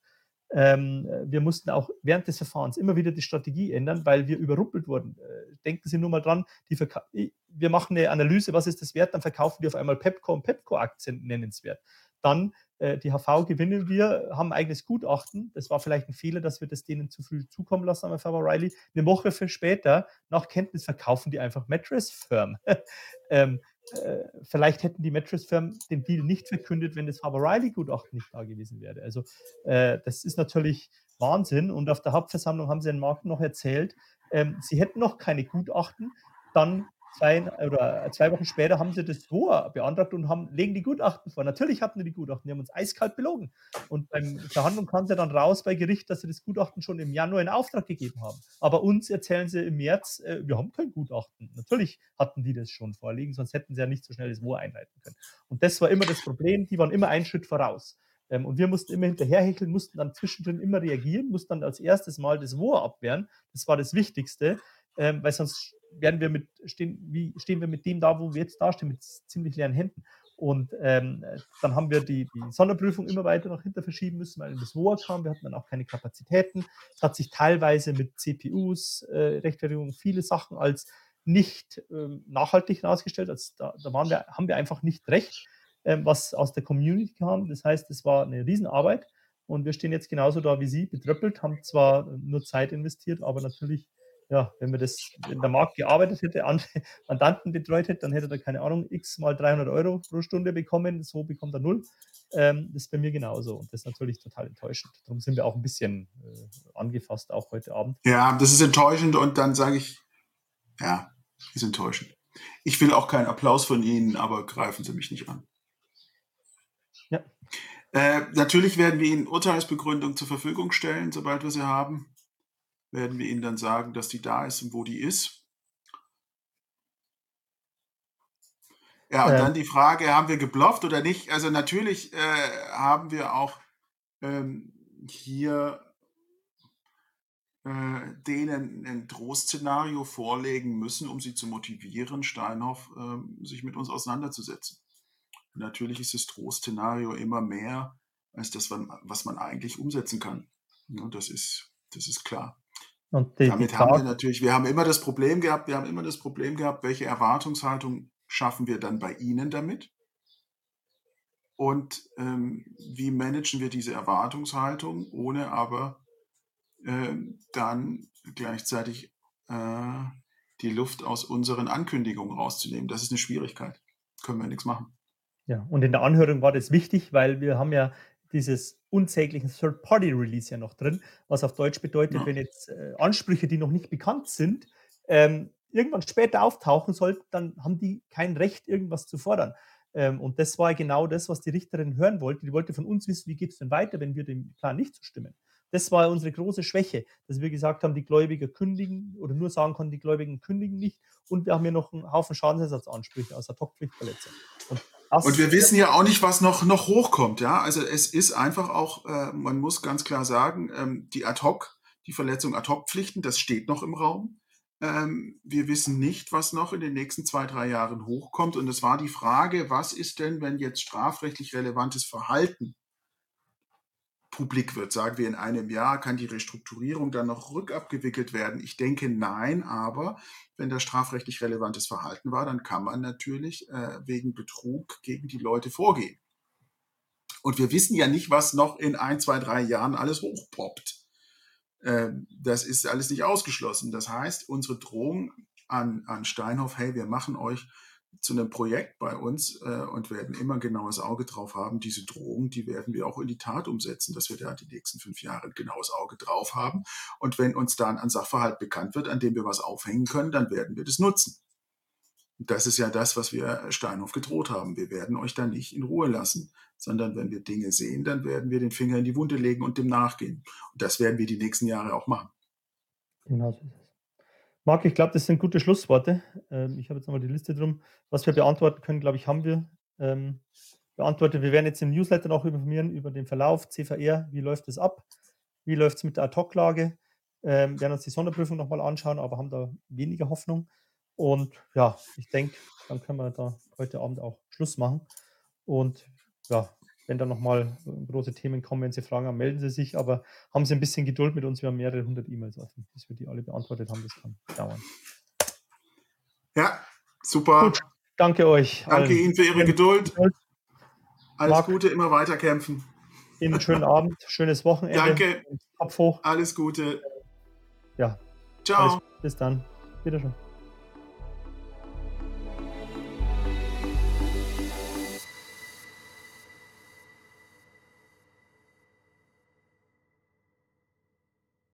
ähm, wir mussten auch während des Verfahrens immer wieder die Strategie ändern, weil wir überrumpelt wurden. Äh, denken Sie nur mal dran, wir machen eine Analyse, was ist das wert, dann verkaufen wir auf einmal Pepco und Pepco-Aktien nennenswert. Dann äh, die HV gewinnen wir, haben ein eigenes Gutachten. Das war vielleicht ein Fehler, dass wir das denen zu früh zukommen lassen haben, Faber Riley. Eine Woche für später, nach Kenntnis, verkaufen die einfach Mattress Firm. [LAUGHS] ähm, äh, vielleicht hätten die Mattress Firm den Deal nicht verkündet, wenn das Faber Riley Gutachten nicht da gewesen wäre. Also äh, das ist natürlich Wahnsinn. Und auf der Hauptversammlung haben sie den Markt noch erzählt, ähm, sie hätten noch keine Gutachten. Dann zwei, oder zwei Wochen später haben sie das HOA beantragt und haben, legen die Gutachten vor. Natürlich hatten die die Gutachten, die haben uns eiskalt belogen. Und beim Verhandlung kam sie dann raus bei Gericht, dass sie das Gutachten schon im Januar in Auftrag gegeben haben. Aber uns erzählen sie im März, äh, wir haben kein Gutachten. Natürlich hatten die das schon vorliegen, sonst hätten sie ja nicht so schnell das HOA einleiten können. Und das war immer das Problem, die waren immer einen Schritt voraus. Ähm, und wir mussten immer hinterherhecheln, mussten dann zwischendrin immer reagieren, mussten dann als erstes Mal das HOA abwehren. Das war das Wichtigste, ähm, weil sonst werden wir mit, stehen, wie stehen wir mit dem da, wo wir jetzt dastehen, mit ziemlich leeren Händen. Und ähm, dann haben wir die, die, Sonderprüfung immer weiter nach hinter verschieben müssen, weil das WOA kam. Wir hatten dann auch keine Kapazitäten. Es hat sich teilweise mit CPUs, äh, Rechtfertigung, viele Sachen als nicht ähm, nachhaltig herausgestellt. Also da, da wir, haben wir einfach nicht recht, ähm, was aus der Community kam. Das heißt, es war eine Riesenarbeit. Und wir stehen jetzt genauso da wie Sie, betröppelt, haben zwar nur Zeit investiert, aber natürlich ja, wenn wir das in der Markt gearbeitet hätte, [LAUGHS] Mandanten betreut hätte, dann hätte er, keine Ahnung, x mal 300 Euro pro Stunde bekommen. So bekommt er null. Ähm, das ist bei mir genauso. Und das ist natürlich total enttäuschend. Darum sind wir auch ein bisschen äh, angefasst, auch heute Abend. Ja, das ist enttäuschend. Und dann sage ich, ja, ist enttäuschend. Ich will auch keinen Applaus von Ihnen, aber greifen Sie mich nicht an. Ja. Äh, natürlich werden wir Ihnen Urteilsbegründung zur Verfügung stellen, sobald wir sie haben werden wir ihnen dann sagen, dass die da ist und wo die ist. Ja, und äh, dann die Frage, haben wir geblufft oder nicht? Also natürlich äh, haben wir auch ähm, hier äh, denen ein Trostszenario vorlegen müssen, um sie zu motivieren, Steinhoff äh, sich mit uns auseinanderzusetzen. Und natürlich ist das Trostszenario immer mehr als das, was man eigentlich umsetzen kann. Und das ist, das ist klar. Und die, Damit die haben wir natürlich, wir haben immer das Problem gehabt, wir haben immer das Problem gehabt, welche Erwartungshaltung schaffen wir dann bei Ihnen damit? Und ähm, wie managen wir diese Erwartungshaltung, ohne aber ähm, dann gleichzeitig äh, die Luft aus unseren Ankündigungen rauszunehmen. Das ist eine Schwierigkeit. Können wir nichts machen. Ja, und in der Anhörung war das wichtig, weil wir haben ja dieses unsäglichen Third-Party-Release ja noch drin, was auf Deutsch bedeutet, ja. wenn jetzt äh, Ansprüche, die noch nicht bekannt sind, ähm, irgendwann später auftauchen sollten, dann haben die kein Recht, irgendwas zu fordern. Ähm, und das war genau das, was die Richterin hören wollte. Die wollte von uns wissen, wie geht es denn weiter, wenn wir dem Plan nicht zustimmen. Das war unsere große Schwäche, dass wir gesagt haben, die Gläubiger kündigen oder nur sagen konnten, die Gläubigen kündigen nicht. Und wir haben hier noch einen Haufen Schadensersatzansprüche aus Ad-Hoc-Pflichtverletzung. Und, und, wir wissen ja auch nicht, was noch, noch hochkommt. Ja? Also es ist einfach auch, äh, man muss ganz klar sagen, ähm, die Ad-Hoc, die Verletzung Ad-Hoc-Pflichten, das steht noch im Raum. Ähm, wir wissen nicht, was noch in den nächsten zwei, drei Jahren hochkommt. Und es war die Frage, was ist denn, wenn jetzt strafrechtlich relevantes Verhalten publik wird. Sagen wir in einem Jahr, kann die Restrukturierung dann noch rückabgewickelt werden? Ich denke nein, aber wenn das strafrechtlich relevantes Verhalten war, dann kann man natürlich äh, wegen Betrug gegen die Leute vorgehen. Und wir wissen ja nicht, was noch in ein, zwei, drei Jahren alles hochpoppt. Äh, das ist alles nicht ausgeschlossen. Das heißt, unsere Drohung an, an Steinhoff, hey, wir machen euch zu einem Projekt bei uns äh, und werden immer genaues Auge drauf haben. Diese Drohung, die werden wir auch in die Tat umsetzen, dass wir da die nächsten fünf Jahre genaues Auge drauf haben. Und wenn uns dann ein Sachverhalt bekannt wird, an dem wir was aufhängen können, dann werden wir das nutzen. Das ist ja das, was wir Steinhoff gedroht haben. Wir werden euch da nicht in Ruhe lassen, sondern wenn wir Dinge sehen, dann werden wir den Finger in die Wunde legen und dem nachgehen. Und das werden wir die nächsten Jahre auch machen. Genau so ist es. Marc, ich glaube, das sind gute Schlussworte. Ähm, ich habe jetzt nochmal die Liste drum. Was wir beantworten können, glaube ich, haben wir ähm, beantwortet. Wir werden jetzt im Newsletter noch informieren über den Verlauf, CVR, wie läuft es ab, wie läuft es mit der Ad-Hoc-Lage. Ähm, werden uns die Sonderprüfung nochmal anschauen, aber haben da weniger Hoffnung. Und ja, ich denke, dann können wir da heute Abend auch Schluss machen. Und ja, wenn da nochmal große Themen kommen, wenn Sie Fragen haben, melden Sie sich, aber haben Sie ein bisschen Geduld mit uns. Wir haben mehrere hundert E-Mails offen, bis wir die alle beantwortet haben. Das kann dauern. Ja, super. Gut, danke euch. Danke allen. Ihnen für Ihre Geduld. Alles Marc, Gute, immer weiter kämpfen. Ihnen einen schönen Abend, schönes Wochenende. Danke. Kopf hoch. Alles Gute. Ja. Ciao. Alles, bis dann. Wiedersehen.